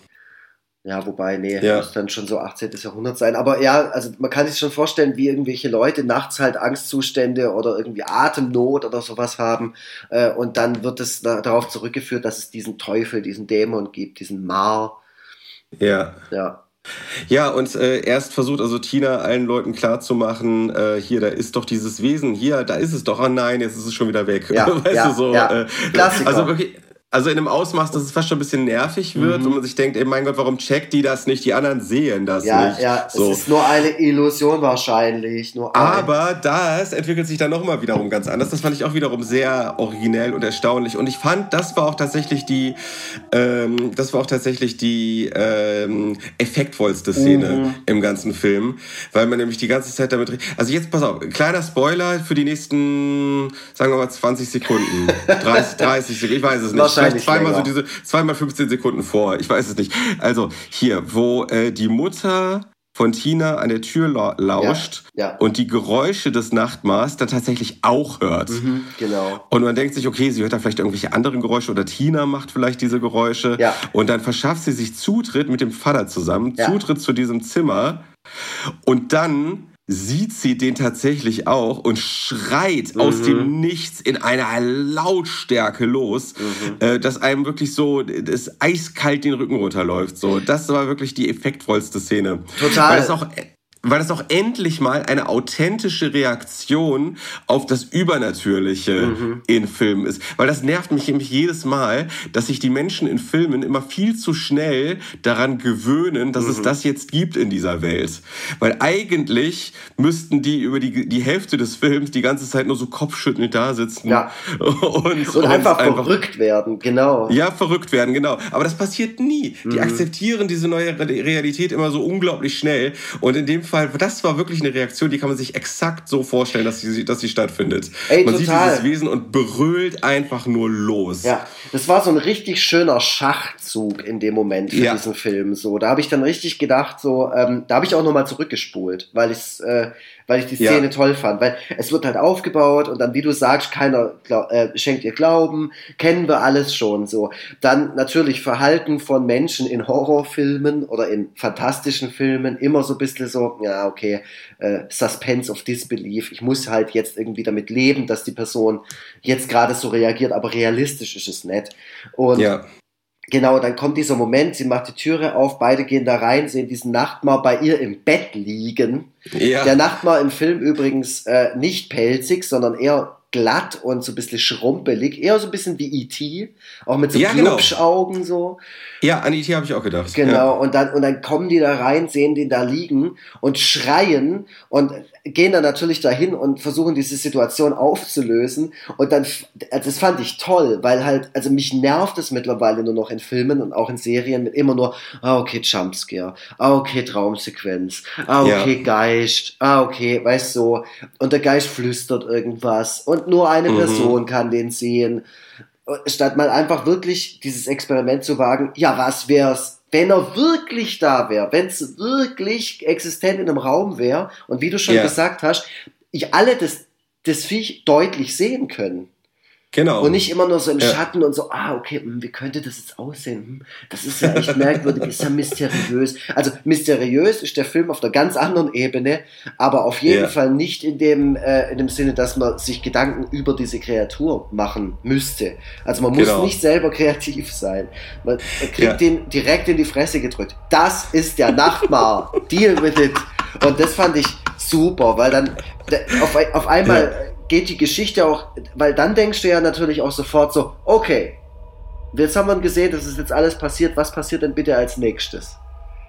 Ja, wobei, nee, ja. muss dann schon so 18. Jahrhundert sein. Aber ja, also man kann sich schon vorstellen, wie irgendwelche Leute nachts halt Angstzustände oder irgendwie Atemnot oder sowas haben. Äh, und dann wird es da, darauf zurückgeführt, dass es diesen Teufel, diesen Dämon gibt, diesen Mar. Ja. Ja. Ja, und äh, erst versucht also Tina allen Leuten klarzumachen, äh, hier, da ist doch dieses Wesen, hier, da ist es doch, oh nein, jetzt ist es schon wieder weg. Ja, weißt ja, du, so, ja. Äh, Klassiker. Also wirklich, also in einem Ausmaß, dass es fast schon ein bisschen nervig wird mhm. und man sich denkt, ey mein Gott, warum checkt die das nicht? Die anderen sehen das ja, nicht. Ja, so. es ist nur eine Illusion wahrscheinlich. Nur ein. Aber das entwickelt sich dann nochmal wiederum ganz anders. Das fand ich auch wiederum sehr originell und erstaunlich. Und ich fand, das war auch tatsächlich die, ähm, das war auch tatsächlich die ähm, effektvollste Szene mhm. im ganzen Film, weil man nämlich die ganze Zeit damit. Also jetzt pass auf, kleiner Spoiler für die nächsten, sagen wir mal 20 Sekunden, 30, 30 Sekunden, ich weiß es nicht vielleicht zweimal so diese, zweimal 15 Sekunden vor, ich weiß es nicht. Also hier, wo äh, die Mutter von Tina an der Tür lauscht ja, ja. und die Geräusche des Nachtmars dann tatsächlich auch hört. Mhm, genau. Und man denkt sich, okay, sie hört da vielleicht irgendwelche anderen Geräusche oder Tina macht vielleicht diese Geräusche. Ja. Und dann verschafft sie sich Zutritt mit dem Vater zusammen, Zutritt zu diesem Zimmer. Und dann sieht sie den tatsächlich auch und schreit mhm. aus dem Nichts in einer Lautstärke los, mhm. äh, dass einem wirklich so das eiskalt den Rücken runterläuft. So, das war wirklich die effektvollste Szene. Total. Weil das auch weil das auch endlich mal eine authentische Reaktion auf das Übernatürliche mhm. in Filmen ist. Weil das nervt mich nämlich jedes Mal, dass sich die Menschen in Filmen immer viel zu schnell daran gewöhnen, dass mhm. es das jetzt gibt in dieser Welt. Weil eigentlich müssten die über die, die Hälfte des Films die ganze Zeit nur so kopfschüttelnd da sitzen. Ja. Und, und, einfach, einfach verrückt werden, genau. Ja, verrückt werden, genau. Aber das passiert nie. Die mhm. akzeptieren diese neue Realität immer so unglaublich schnell. Und in dem Fall, das war wirklich eine Reaktion, die kann man sich exakt so vorstellen, dass sie, dass sie stattfindet. Ey, man total. sieht dieses Wesen und brüllt einfach nur los. Ja, das war so ein richtig schöner Schachzug in dem Moment für Ja. diesen Film. So, da habe ich dann richtig gedacht, so, ähm, da habe ich auch nochmal zurückgespult, weil ich äh, weil ich die Ja. Szene toll fand, weil es wird halt aufgebaut und dann, wie du sagst, keiner glaub, äh, schenkt ihr Glauben, kennen wir alles schon so. Dann natürlich Verhalten von Menschen in Horrorfilmen oder in fantastischen Filmen immer so ein bisschen so, ja, okay, äh, Suspense of Disbelief. Ich muss halt jetzt irgendwie damit leben, dass die Person jetzt gerade so reagiert, aber realistisch ist es nicht. Und Ja. Genau, dann kommt dieser Moment, sie macht die Türe auf, beide gehen da rein, sehen diesen Nachtmar bei ihr im Bett liegen. Ja. Der Nachtmar im Film übrigens äh, nicht pelzig, sondern eher glatt und so ein bisschen schrumpelig, eher so ein bisschen wie E.T., auch mit so Ja, genau. Glubschaugen so. ja, an IT habe ich auch gedacht. Genau, Ja. und dann, und dann kommen die da rein, sehen den da liegen und schreien und gehen dann natürlich dahin und versuchen diese Situation aufzulösen. Und dann, also das fand ich toll, weil halt, also mich nervt es mittlerweile nur noch in Filmen und auch in Serien mit immer nur, ah, okay, Jumpscare, ah, okay, Traumsequenz, ah, Ja. okay, Geist, ah, okay, weißt du, so. und der Geist flüstert irgendwas und nur eine Mhm. Person kann den sehen statt mal einfach wirklich dieses Experiment zu wagen, ja, was wär's, wenn er wirklich da wäre, wenn es wirklich existent in einem Raum wäre und wie du schon Ja. gesagt hast, ich alle das, das Viech deutlich sehen können. Genau. Und nicht immer nur so im Ja. Schatten und so, ah, okay, hm, wie könnte das jetzt aussehen? Hm, Das ist ja echt merkwürdig, ist ja mysteriös. Also mysteriös ist der Film auf einer ganz anderen Ebene, aber auf jeden Ja. Fall nicht in dem, äh, in dem Sinne, dass man sich Gedanken über diese Kreatur machen müsste. Also man muss Genau. nicht selber kreativ sein. Man, man kriegt Ja. den direkt in die Fresse gedrückt. Das ist der Nachtmar. Deal with it. Und das fand ich super, weil dann auf, auf einmal geht die Geschichte auch, weil dann denkst du ja natürlich auch sofort so, okay, jetzt haben wir gesehen, das ist jetzt alles passiert, was passiert denn bitte als nächstes?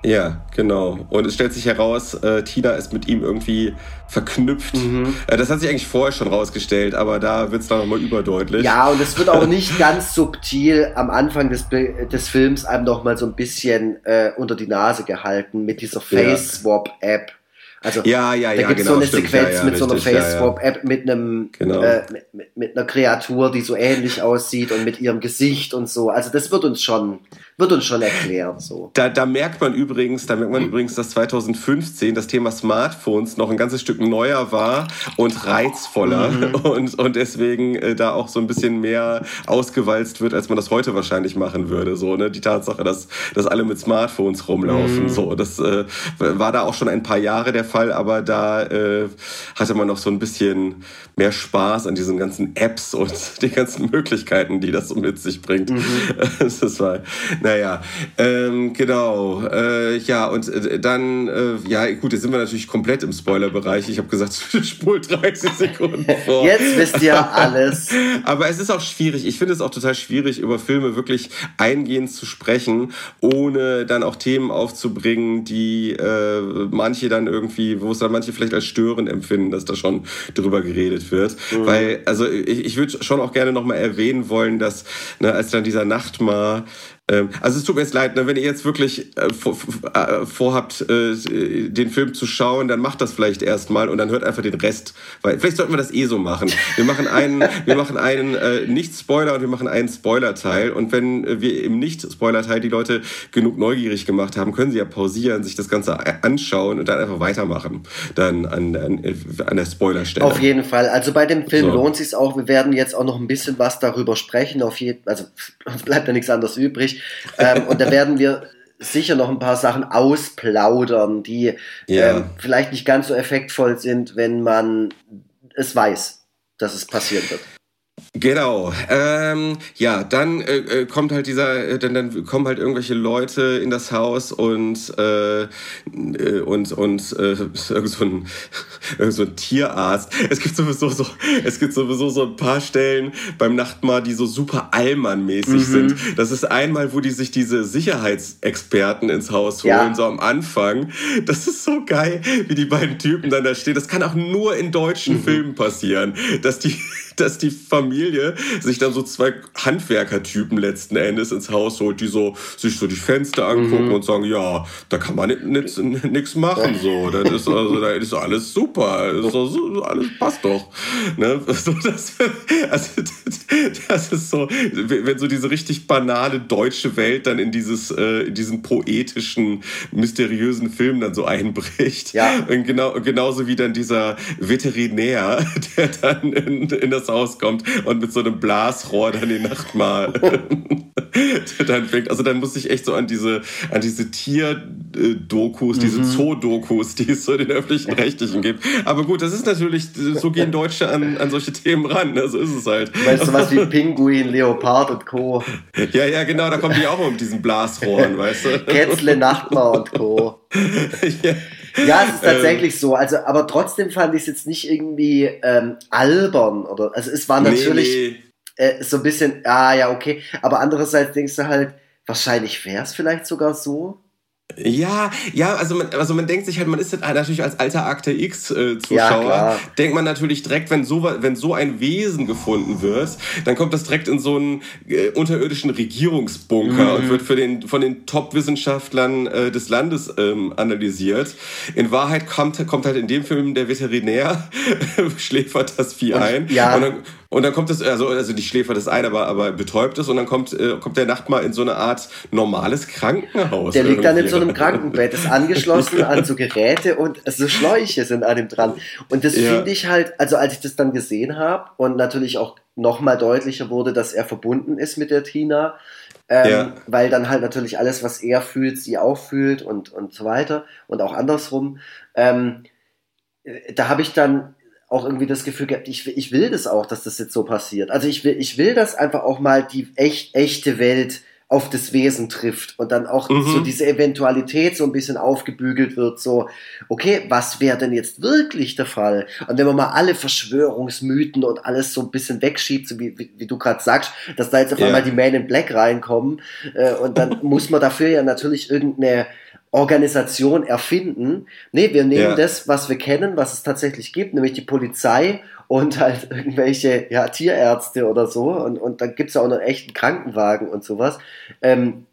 Ja, genau. Und es stellt sich heraus, äh, Tina ist mit ihm irgendwie verknüpft. Mhm. Äh, das hat sich eigentlich vorher schon rausgestellt, aber da wird es dann nochmal überdeutlich. Ja, und es wird auch nicht ganz subtil am Anfang des, des Films einem noch mal so ein bisschen äh, unter die Nase gehalten mit dieser Face-Swap-App. Also Ja, ja, da ja, gibt es genau, so eine stimmt. Sequenz Ja, ja, mit so einer richtig, ja, ja. Face-Swap-App mit einem Genau. äh, mit, mit einer Kreatur, die so ähnlich aussieht und mit ihrem Gesicht und so. Also das wird uns schon wird uns schon erklärt so. Da, da merkt man übrigens, da merkt man übrigens, dass 2015 das Thema Smartphones noch ein ganzes Stück neuer war und reizvoller Mhm. und, und deswegen äh, da auch so ein bisschen mehr ausgewalzt wird, als man das heute wahrscheinlich machen würde. So, ne? Die Tatsache, dass, dass alle mit Smartphones rumlaufen. Mhm. So, das äh, war da auch schon ein paar Jahre der Fall, aber da äh, hatte man noch so ein bisschen mehr Spaß an diesen ganzen Apps und den ganzen Möglichkeiten, die das so mit sich bringt. Mhm. Das war, naja, ähm, genau. Äh, ja, und äh, dann, äh, ja, gut, jetzt sind wir natürlich komplett im Spoilerbereich. Ich habe gesagt, spul 30 Sekunden vor. Jetzt wisst ihr alles. Aber es ist auch schwierig. Ich finde es auch total schwierig, über Filme wirklich eingehend zu sprechen, ohne dann auch Themen aufzubringen, die äh, manche dann irgendwie, wo es dann manche vielleicht als störend empfinden, dass da schon drüber geredet wird. Weil, also ich, ich würde schon auch gerne nochmal erwähnen wollen, dass ne, als dann dieser Nachtmar also es tut mir jetzt leid, ne, wenn ihr jetzt wirklich äh, vor, äh, vorhabt, äh, den Film zu schauen, dann macht das vielleicht erstmal und dann hört einfach den Rest. Weil vielleicht sollten wir das eh so machen. Wir machen einen, wir machen einen äh, Nicht-Spoiler und wir machen einen Spoiler-Teil. Und wenn wir im Nicht-Spoiler-Teil die Leute genug neugierig gemacht haben, können sie ja pausieren, sich das Ganze anschauen und dann einfach weitermachen. Dann an, an, an der Spoiler-Stelle. Auf jeden Fall. Also bei dem Film So. lohnt sich auch. Wir werden jetzt auch noch ein bisschen was darüber sprechen. Auf jeden, also uns bleibt ja nichts anderes übrig. Ähm, und da werden wir sicher noch ein paar Sachen ausplaudern, die Ja. ähm, vielleicht nicht ganz so effektvoll sind, wenn man es weiß, dass es passieren wird. Genau. Ähm, ja, dann äh, äh, kommt halt dieser, äh, dann, dann kommen halt irgendwelche Leute in das Haus und äh, äh, und und äh, irgend so ein, irgend so ein Tierarzt. Es gibt sowieso so, es gibt sowieso so ein paar Stellen beim Nachtmahr, die so super Allmann-mäßig sind. Das ist einmal, wo die sich diese Sicherheitsexperten ins Haus holen, Ja. so am Anfang. Das ist so geil, wie die beiden Typen dann da stehen. Das kann auch nur in deutschen Filmen passieren, dass die dass die Familie sich dann so zwei Handwerkertypen letzten Endes ins Haus holt, die so sich so die Fenster angucken mhm. und sagen, ja, da kann man nichts machen, so, das ist also, da ist alles super, ist so, alles passt doch, ne? So, das, also, das ist so, wenn so diese richtig banale deutsche Welt dann in dieses, äh, in diesen poetischen, mysteriösen Film dann so einbricht. Ja. Und genau, genauso wie dann dieser Veterinär, der dann in, in das Haus kommt und mit so einem Blasrohr dann die Nacht mal dann fängt. Also dann muss ich echt so an diese, an diese Tier-Dokus, diese mhm. Zoo-Dokus, die es so den öffentlichen Rechtlichen gibt. Aber gut, das ist natürlich, so gehen Deutsche an, an solche Themen ran. Ne? So ist es halt. Weißt du, was wie Pinguin, Leopard und Co. Ja, ja, genau, da kommen die auch mit diesen Blasrohren, weißt du? Kätzle, Nachtmar und Co. ja. Ja, es ist tatsächlich ähm, so. Also, aber trotzdem fand ich es jetzt nicht irgendwie ähm, albern oder. Also es war natürlich nee, nee. Äh, so ein bisschen, ah ja, okay. Aber andererseits denkst du halt, wahrscheinlich wäre es vielleicht sogar so. Ja, ja, also man, also man denkt sich halt, man ist natürlich als alter Akte X-Zuschauer, ja, denkt man natürlich direkt, wenn so, wenn so ein Wesen gefunden wird, dann kommt das direkt in so einen äh, unterirdischen Regierungsbunker mhm. und wird für den, von den Top-Wissenschaftlern äh, des Landes ähm, analysiert. In Wahrheit kommt, kommt halt in dem Film der Veterinär, schläfert das Vieh und, ein. Ja. Und dann, und dann kommt es, also, also die Schläfer das ein, aber, aber betäubt es und dann kommt, äh, kommt der Nacht mal in so eine Art normales Krankenhaus. Der liegt dann in so einem Krankenbett, ist angeschlossen an so Geräte und so Schläuche sind an ihm dran. Und das ja. finde ich halt, also als ich das dann gesehen habe und natürlich auch nochmal deutlicher wurde, dass er verbunden ist mit der Tina, ähm, ja. weil dann halt natürlich alles, was er fühlt, sie auch fühlt und, und so weiter und auch andersrum. Ähm, äh, da habe ich dann auch irgendwie das Gefühl gehabt, ich, ich will das auch, dass das jetzt so passiert. Also ich will, ich will, dass einfach auch mal die echt, echte Welt auf das Wesen trifft und dann auch mhm. so diese Eventualität so ein bisschen aufgebügelt wird, so, okay, was wäre denn jetzt wirklich der Fall? Und wenn man mal alle Verschwörungsmythen und alles so ein bisschen wegschiebt, so wie, wie, wie du gerade sagst, dass da jetzt auf yeah. einmal die Man in Black reinkommen äh, und dann muss man dafür ja natürlich irgendeine Organisation erfinden. Nee, wir nehmen ja. das, was wir kennen, was es tatsächlich gibt, nämlich die Polizei und halt irgendwelche ja, Tierärzte oder so. Und, und dann gibt's ja auch noch einen echten Krankenwagen und sowas. Ähm,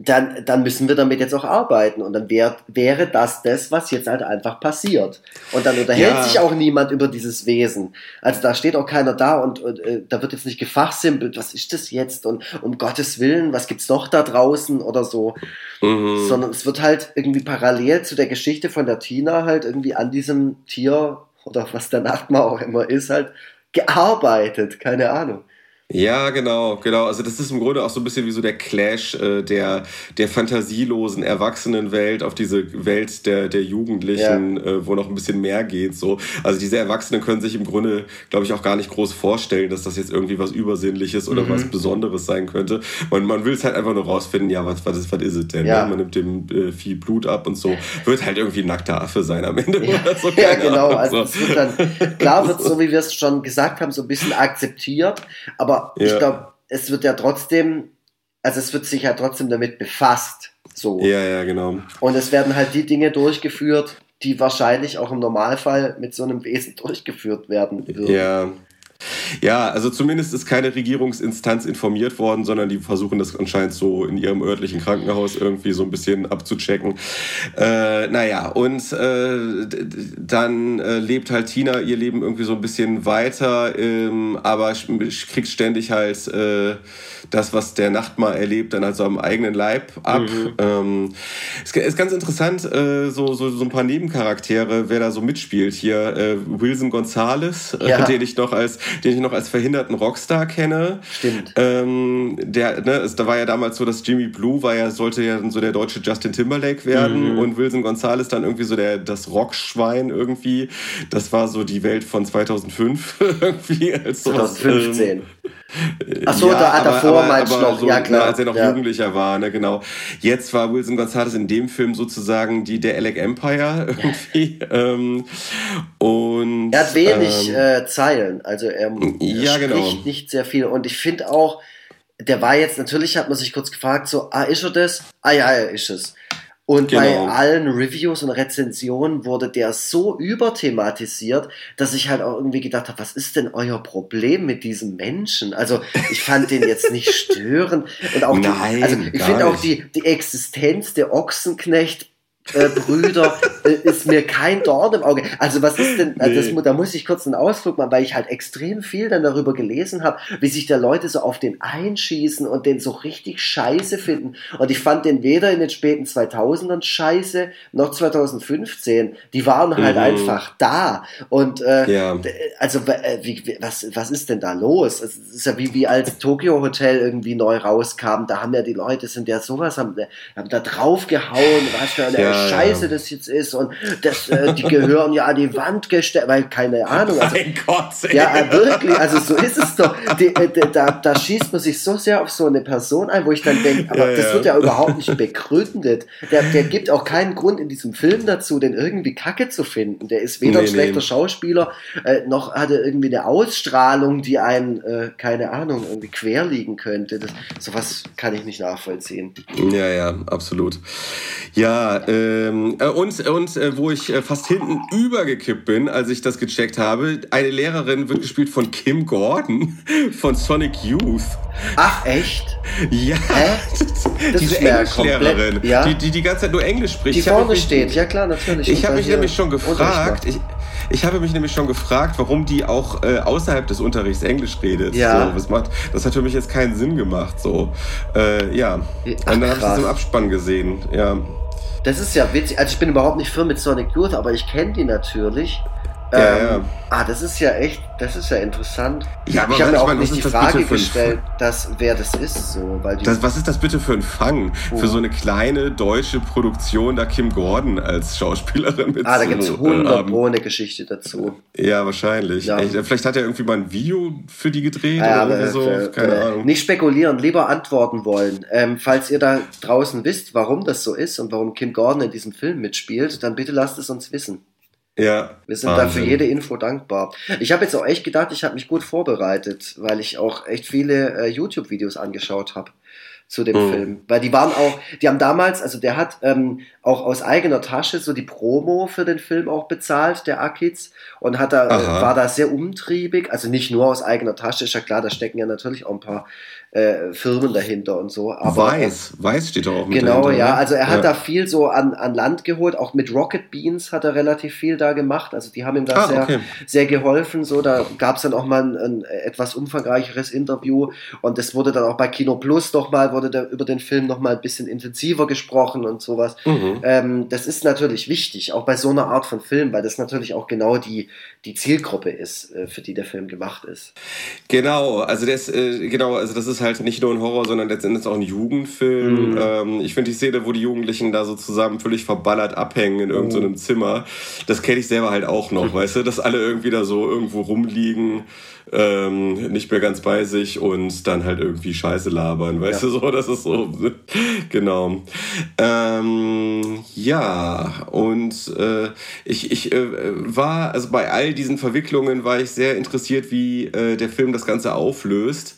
dann, dann müssen wir damit jetzt auch arbeiten. Und dann wär, wäre das das, was jetzt halt einfach passiert. Und dann unterhält ja. sich auch niemand über dieses Wesen. Also da steht auch keiner da und, und äh, da wird jetzt nicht gefachsimpelt, was ist das jetzt? Und um Gottes Willen, was gibt's noch da draußen oder so? Mhm. Sondern es wird halt irgendwie parallel zu der Geschichte von der Tina halt irgendwie an diesem Tier oder was der Nachtmahr auch immer ist, halt gearbeitet. Keine Ahnung. Ja, genau, genau. Also das ist im Grunde auch so ein bisschen wie so der Clash äh, der, der fantasielosen Erwachsenenwelt auf diese Welt der, der Jugendlichen, ja. äh, wo noch ein bisschen mehr geht. So. Also diese Erwachsenen können sich im Grunde, glaube ich, auch gar nicht groß vorstellen, dass das jetzt irgendwie was Übersinnliches oder mhm. was Besonderes sein könnte. Und man will es halt einfach nur rausfinden, ja, was, was, ist, was ist es denn? Ja. Ne? Man nimmt dem äh, viel Blut ab und so. Wird halt irgendwie ein nackter Affe sein am Ende. Ja, so, ja genau. Ahnung, also es wird dann, klar wird so wie wir es schon gesagt haben, so ein bisschen akzeptiert, aber ja. ich glaube, es wird ja trotzdem, also es wird sich ja trotzdem damit befasst. So. Ja, ja, genau. Und es werden halt die Dinge durchgeführt, die wahrscheinlich auch im Normalfall mit so einem Wesen durchgeführt werden würden. Ja. Ja, also zumindest ist keine Regierungsinstanz informiert worden, sondern die versuchen das anscheinend so in ihrem örtlichen Krankenhaus irgendwie so ein bisschen abzuchecken. Äh, naja, und äh, dann äh, lebt halt Tina ihr Leben irgendwie so ein bisschen weiter, ähm, aber kriegt ständig halt äh, das, was der Nachtmar erlebt, dann also am eigenen Leib ab. Mhm. Ähm, es ist ganz interessant, äh, so, so, so ein paar Nebencharaktere, wer da so mitspielt. Hier äh, Wilson Gonzalez, äh, ja. den ich noch als, den ich noch als verhinderten Rockstar kenne. Stimmt. Ähm, der, ne, es, da war ja damals so, dass Jimmy Blue war ja, sollte ja so der deutsche Justin Timberlake werden mhm. und Wilson Gonzalez dann irgendwie so der, das Rockschwein irgendwie. Das war so die Welt von 2005 irgendwie. Als 2015. Ähm, Achso, ja, da, davor aber, meinst du noch, so, ja klar. als er noch ja. Jugendlicher war, ne, genau. Jetzt war Wilson Gonzalez in dem Film sozusagen die der Alec Empire irgendwie. ähm, und, er hat wenig ähm, äh, Zeilen, also er, ja, spricht genau. nicht sehr viel. Und ich finde auch, der war jetzt, natürlich hat man sich kurz gefragt, so, ah, ist er das? Ah ja, er ist es. Und genau. bei allen Reviews und Rezensionen wurde der so überthematisiert, dass ich halt auch irgendwie gedacht habe, was ist denn euer Problem mit diesem Menschen? Also ich fand den jetzt nicht störend. Und auch Nein, die, also ich finde auch die, die Existenz der Ochsenknecht äh, Brüder, äh, ist mir kein Dorn im Auge. Also was ist denn, also das, da muss ich kurz einen Ausflug machen, weil ich halt extrem viel dann darüber gelesen habe, wie sich da Leute so auf den einschießen und den so richtig scheiße finden. Und ich fand den weder in den späten 2000ern scheiße, noch 2015. Die waren halt mhm. einfach da. Und äh, ja. also äh, wie, was, was ist denn da los? Es ist ja wie, wie als Tokyo Hotel irgendwie neu rauskam, da haben ja die Leute, sind ja sowas, haben, haben da draufgehauen, was für eine ja scheiße ja. das jetzt ist und das, äh, die gehören ja an die Wand gestellt, weil keine Ahnung. Also, mein Gott. Ey. Ja, äh, wirklich, also so ist es doch. Die, äh, die, da, da schießt man sich so sehr auf so eine Person ein, wo ich dann denke, aber ja, das wird ja überhaupt nicht begründet. Der, der gibt auch keinen Grund in diesem Film dazu, den irgendwie kacke zu finden. Der ist weder nee, ein schlechter nee. Schauspieler, äh, noch hat er irgendwie eine Ausstrahlung, die einen, äh, keine Ahnung, irgendwie quer liegen könnte. Das, sowas kann ich nicht nachvollziehen. Ja, ja, absolut. Ja, äh, ähm, äh, und und äh, wo ich äh, fast hinten übergekippt bin, als ich das gecheckt habe, eine Lehrerin wird gespielt von Kim Gordon von Sonic Youth. Ach, echt? Ja. Hä? Das Diese Englischlehrerin, ja? die, die die ganze Zeit nur Englisch spricht. Die vorne steht, ja klar, natürlich. Ich habe mich nämlich schon gefragt, ich, ich habe mich nämlich schon gefragt, warum die auch äh, außerhalb des Unterrichts Englisch redet. Ja. So, was macht, das hat für mich jetzt keinen Sinn gemacht. So, äh, ja. Ach, Und dann habe ich das im Abspann gesehen. Ja. Das ist ja witzig. Also ich bin überhaupt nicht firm mit Sonic Youth, aber ich kenne die natürlich. Ja, ähm, ja. Ah, das ist ja echt, das ist ja interessant. Ja, aber ich habe mir auch nicht die Frage gestellt, dass, wer das ist. So, weil das, was ist das bitte für ein Fang? Oh. Für so eine kleine deutsche Produktion, da Kim Gordon als Schauspielerin mit Ah, da gibt es 100 Pro eine Geschichte dazu. Ja, wahrscheinlich. Ja. Echt, vielleicht hat er irgendwie mal ein Video für die gedreht ja, oder aber, so. Äh, Keine äh, Ahnung. Nicht spekulieren, lieber antworten wollen. Ähm, falls ihr da draußen wisst, warum das so ist und warum Kim Gordon in diesem Film mitspielt, dann bitte lasst es uns wissen. Ja. Wir sind Wahnsinn. da für jede Info dankbar. Ich habe jetzt auch echt gedacht, ich habe mich gut vorbereitet, weil ich auch echt viele äh, YouTube-Videos angeschaut habe zu dem mhm. Film. Weil die waren auch, die haben damals, also der hat ähm, auch aus eigener Tasche so die Promo für den Film auch bezahlt, der Akiz, und hat da, äh, war da sehr umtriebig, also nicht nur aus eigener Tasche, ist ja klar, da stecken ja natürlich auch ein paar äh, Firmen dahinter und so. Aber Weiß, Weiß steht auch mit Genau, ja. Ne? Also er hat ja. da viel so an, an Land geholt. Auch mit Rocket Beans hat er relativ viel da gemacht. Also die haben ihm da ah, sehr, okay. sehr geholfen. So, da gab es dann auch mal ein, ein, etwas umfangreicheres Interview. Und es wurde dann auch bei Kino Plus nochmal, wurde da über den Film nochmal ein bisschen intensiver gesprochen und sowas. Mhm. Ähm, das ist natürlich wichtig, auch bei so einer Art von Film, weil das natürlich auch genau die, die Zielgruppe ist, äh, für die der Film gemacht ist. Genau, also das, äh, genau, also das ist ist halt nicht nur ein Horror, sondern letztendlich auch ein Jugendfilm. Mhm. Ähm, ich finde die Szene, wo die Jugendlichen da so zusammen völlig verballert abhängen in irgendeinem oh. Zimmer, das kenne ich selber halt auch noch, weißt du, dass alle irgendwie da so irgendwo rumliegen ähm, nicht mehr ganz bei sich und dann halt irgendwie Scheiße labern, weißt ja. du so, das ist so, genau. Ähm, ja, und äh, ich, ich äh, war, also bei all diesen Verwicklungen war ich sehr interessiert, wie äh, der Film das Ganze auflöst.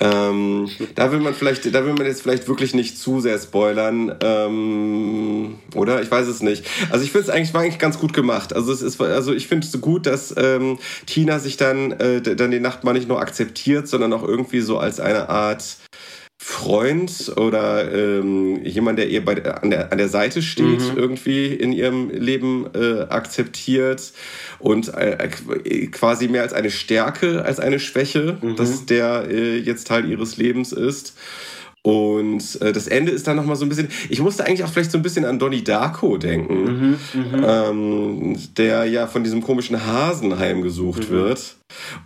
Ähm, da will man vielleicht, da will man jetzt vielleicht wirklich nicht zu sehr spoilern, ähm, oder? Ich weiß es nicht. Also ich finde es eigentlich war eigentlich ganz gut gemacht. Also es ist, also ich finde es gut, dass ähm, Tina sich dann äh, dann die Nacht mal nicht nur akzeptiert, sondern auch irgendwie so als eine Art Freund oder ähm, jemand, der ihr bei, an, der, an der Seite steht, mhm. irgendwie in ihrem Leben äh, akzeptiert und äh, quasi mehr als eine Stärke als eine Schwäche, mhm. dass der äh, jetzt Teil ihres Lebens ist. Und äh, das Ende ist dann nochmal so ein bisschen. Ich musste eigentlich auch vielleicht so ein bisschen an Donnie Darko denken, mhm, mhm, ähm, der ja von diesem komischen Hasen heimgesucht mhm. wird.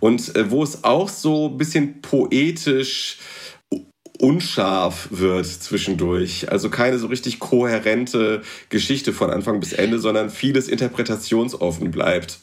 Und äh, wo es auch so ein bisschen poetisch unscharf wird zwischendurch. Also keine so richtig kohärente Geschichte von Anfang bis Ende, sondern vieles interpretationsoffen bleibt.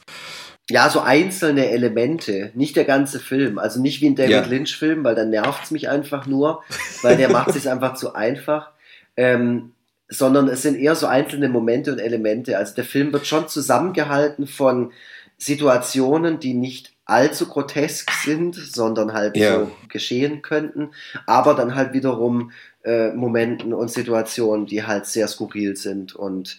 Ja, so einzelne Elemente, nicht der ganze Film. Also nicht wie ein David ja. Lynch-Film, weil dann nervt es mich einfach nur, weil der macht sich einfach zu einfach. Ähm, sondern es sind eher so einzelne Momente und Elemente. Also der Film wird schon zusammengehalten von Situationen, die nicht allzu grotesk sind, sondern halt Ja. so geschehen könnten, aber dann halt wiederum äh, Momenten und Situationen, die halt sehr skurril sind und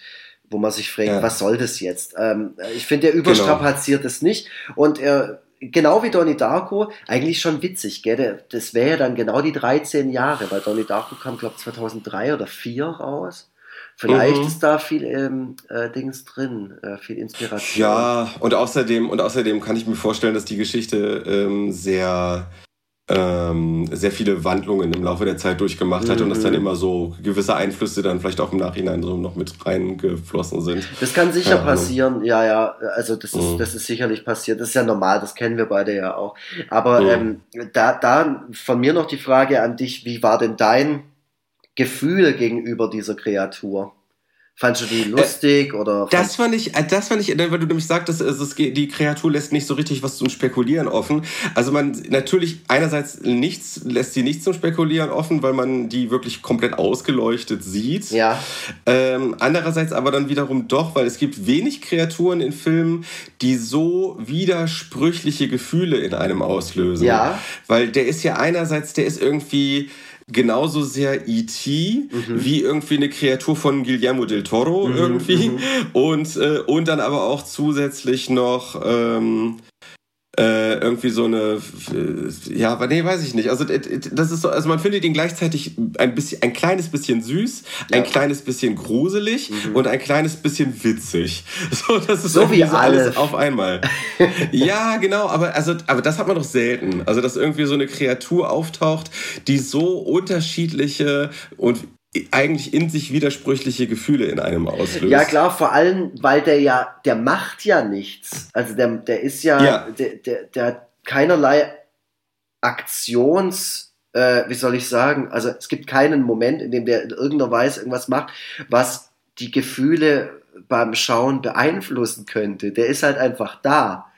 wo man sich fragt, Ja. was soll das jetzt? Ähm, ich finde, er überstrapaziert es nicht und er Genau wie Donnie Darko, eigentlich schon witzig, gell? Das wäre ja dann genau die 13 Jahre, weil Donnie Darko kam, glaube ich, 2003 oder 2004 raus. Vielleicht Mhm. ist da viel ähm, äh, Dings drin, äh, viel Inspiration. Ja, und außerdem, und außerdem kann ich mir vorstellen, dass die Geschichte ähm, sehr, ähm, sehr viele Wandlungen im Laufe der Zeit durchgemacht hat und dass dann Mhm. immer so gewisse Einflüsse dann vielleicht auch im Nachhinein so noch mit reingeflossen sind. Das kann sicher Ahnung. passieren, ja, ja, also das ist, Mhm. das ist sicherlich passiert, das ist ja normal, das kennen wir beide ja auch. Aber Mhm. ähm, da, da von mir noch die Frage an dich, wie war denn dein Gefühl gegenüber dieser Kreatur? Fandst du die lustig oder Das fand ich, äh, das fand ich, äh, weil du nämlich sagtest, es ist, die Kreatur lässt nicht so richtig was zum Spekulieren offen. Also man natürlich einerseits nichts lässt sie nicht zum Spekulieren offen, weil man die wirklich komplett ausgeleuchtet sieht. ja, Ähm, andererseits aber dann wiederum doch, weil es gibt wenig Kreaturen in Filmen, die so widersprüchliche Gefühle in einem auslösen. Ja. Weil der ist ja einerseits, der ist irgendwie genauso sehr E.T. Mhm. wie irgendwie eine Kreatur von Guillermo del Toro irgendwie. Und, äh, und dann aber auch zusätzlich noch ähm, äh, irgendwie so eine, äh, ja, aber nee, weiß ich nicht. Also äh, das ist so, also man findet ihn gleichzeitig ein bisschen, ein kleines bisschen süß, ein Ja. Mhm. kleines bisschen gruselig und ein kleines bisschen witzig. So, das ist So wie so alles auf einmal. ja, genau, aber also, aber das hat man doch selten. Also dass irgendwie so eine Kreatur auftaucht, die so unterschiedliche und eigentlich in sich widersprüchliche Gefühle in einem auslöst. Ja, klar, vor allem, weil der ja, der macht ja nichts. Also der, der ist ja, Ja. Der, der, der hat keinerlei Aktions, äh, wie soll ich sagen, also es gibt keinen Moment, in dem der in irgendeiner Weise irgendwas macht, was die Gefühle beim Schauen beeinflussen könnte. Der ist halt einfach da.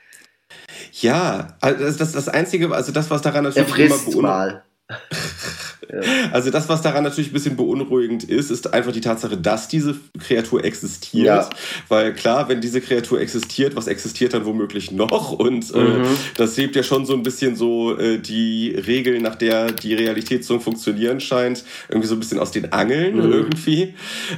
Ja, also das, das, das Einzige, also das, was daran Er natürlich immer frisst beunruhigt. mal. Also das, was daran natürlich ein bisschen beunruhigend ist, ist einfach die Tatsache, dass diese Kreatur existiert. Ja. Weil klar, wenn diese Kreatur existiert, was existiert dann womöglich noch? Und äh, Mhm. das hebt ja schon so ein bisschen so äh, die Regel, nach der die Realität zu funktionieren scheint, irgendwie so ein bisschen aus den Angeln Mhm. irgendwie.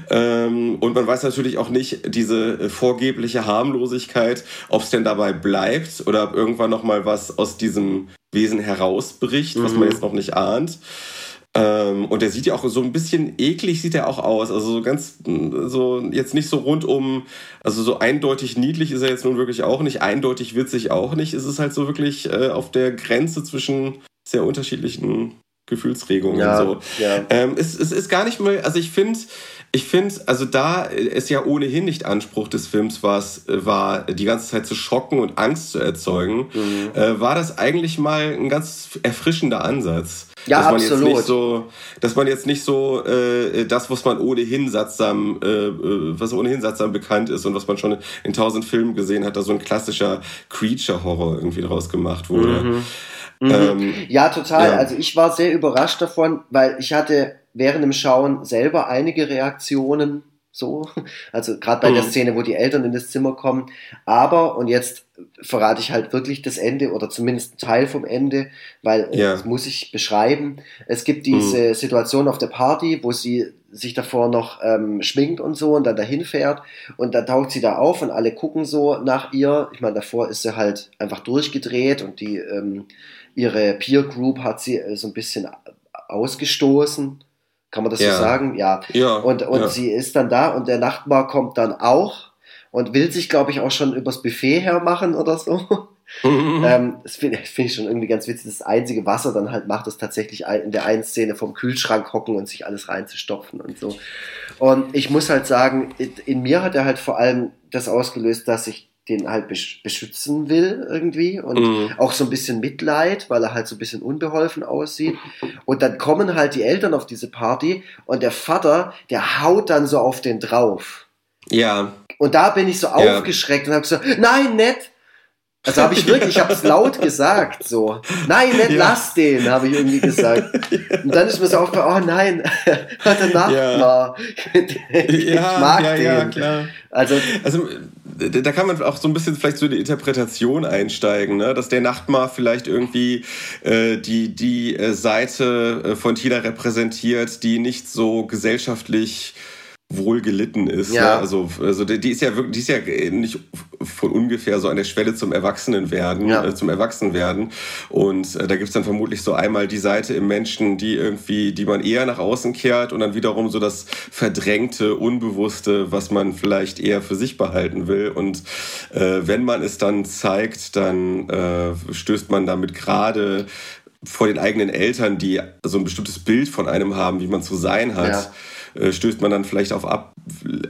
Ähm, und man weiß natürlich auch nicht, diese äh, vorgebliche Harmlosigkeit, ob es denn dabei bleibt oder ob irgendwann noch mal was aus diesem Wesen herausbricht, was Mhm. man jetzt noch nicht ahnt. Ähm, und der sieht ja auch so ein bisschen eklig sieht er auch aus. Also so ganz, mh, so jetzt nicht so rundum, also so eindeutig niedlich ist er jetzt nun wirklich auch nicht, eindeutig witzig auch nicht. Es ist halt so wirklich äh, auf der Grenze zwischen sehr unterschiedlichen Gefühlsregungen Ja, und so. ja. Ähm, es, es ist gar nicht mal, also ich finde, ich finde, also da es ja ohnehin nicht Anspruch des Films war, äh, war die ganze Zeit zu schocken und Angst zu erzeugen, Mhm. äh, war das eigentlich mal ein ganz erfrischender Ansatz. Ja, dass man absolut. Jetzt nicht so, dass man jetzt nicht so äh, das, was man ohnehin sattsam, äh, äh, was ohnehin sattsam bekannt ist und was man schon in tausend Filmen gesehen hat, da so ein klassischer Creature-Horror irgendwie draus gemacht wurde. Mhm. Ähm, Ja, total. Ja. Also ich war sehr überrascht davon, weil ich hatte während dem Schauen selber einige Reaktionen so. Also gerade bei der Mhm. Szene, wo die Eltern in das Zimmer kommen. Aber, und jetzt verrate ich halt wirklich das Ende oder zumindest einen Teil vom Ende, weil äh, Ja. das muss ich beschreiben. Es gibt diese Situation auf der Party, wo sie sich davor noch ähm, schminkt und so und dann dahin fährt und dann taucht sie da auf und alle gucken so nach ihr. Ich meine, davor ist sie halt einfach durchgedreht und die ähm, ihre Peer Group hat sie äh, so ein bisschen ausgestoßen. Kann man das Ja. so sagen? Ja. ja. Und, und ja. sie ist dann da und der Nachbar kommt dann auch und will sich, glaube ich, auch schon übers Buffet hermachen oder so. Mhm. Ähm, das finde find ich schon irgendwie ganz witzig. Das einzige, was er dann halt macht, ist tatsächlich in der einen Szene vom Kühlschrank hocken und sich alles reinzustopfen und so. Und ich muss halt sagen, in mir hat er halt vor allem das ausgelöst, dass ich den halt besch beschützen will irgendwie und Mhm. auch so ein bisschen Mitleid, weil er halt so ein bisschen unbeholfen aussieht. Und dann kommen halt die Eltern auf diese Party und der Vater, der haut dann so auf den drauf. ja, Und da bin ich so Ja. aufgeschreckt und habe gesagt, nein, nett. Also habe ich wirklich, ich habe es laut gesagt, so. Nein, nicht ja. lass den, habe ich irgendwie gesagt. Und dann ist mir so aufgefallen, oh nein, hat er Nachtmar. Ja. ich ja, mag ja, den. Ja, klar. Also, also da kann man auch so ein bisschen vielleicht so die Interpretation einsteigen, ne? dass der Nachtmar vielleicht irgendwie äh, die, die äh, Seite äh, von Tina repräsentiert, die nicht so gesellschaftlich wohl gelitten ist. Ja. Ne? Also, also die ist ja wirklich, die ist ja nicht von ungefähr so an der Schwelle zum Erwachsenenwerden, ja. äh, zum Erwachsenwerden. Und äh, da gibt's dann vermutlich so einmal die Seite im Menschen, die irgendwie, die man eher nach außen kehrt und dann wiederum so das verdrängte, unbewusste, was man vielleicht eher für sich behalten will. Und äh, wenn man es dann zeigt, dann äh, stößt man damit gerade vor den eigenen Eltern, die so ein bestimmtes Bild von einem haben, wie man zu sein hat. Ja stößt man dann vielleicht auf Ab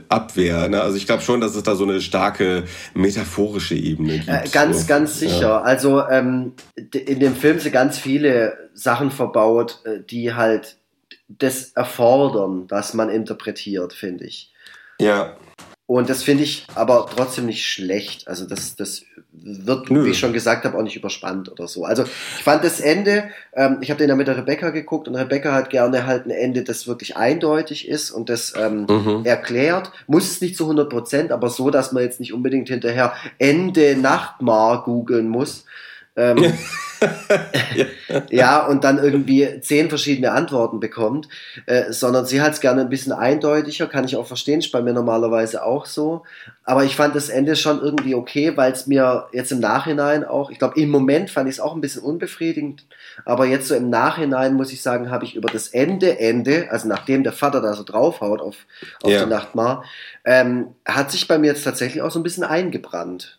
Abwehr. Ne? Also ich glaube schon, dass es da so eine starke metaphorische Ebene gibt. Äh, ganz, so. ganz sicher. Ja. Also ähm, in dem Film sind ganz viele Sachen verbaut, äh, die halt das erfordern, dass man interpretiert, finde ich. Ja. Und das finde ich aber trotzdem nicht schlecht. Also das, das wird, Nö. wie ich schon gesagt habe, auch nicht überspannt oder so. Also ich fand das Ende, ähm, ich habe den ja mit der Rebecca geguckt und Rebecca hat gerne halt ein Ende, das wirklich eindeutig ist und das ähm, mhm. erklärt. Muss es nicht zu 100 Prozent, aber so, dass man jetzt nicht unbedingt hinterher Ende Nachtmar googeln muss. Ähm, ja. und dann irgendwie zehn verschiedene Antworten bekommt, äh, sondern sie hat es gerne ein bisschen eindeutiger, kann ich auch verstehen, ist bei mir normalerweise auch so. Aber ich fand das Ende schon irgendwie okay, weil es mir jetzt im Nachhinein auch, ich glaube, im Moment fand ich es auch ein bisschen unbefriedigend, aber jetzt so im Nachhinein muss ich sagen, habe ich über das Ende, Ende, also nachdem der Vater da so draufhaut auf, auf ja. die Nachtmar, ähm, hat sich bei mir jetzt tatsächlich auch so ein bisschen eingebrannt.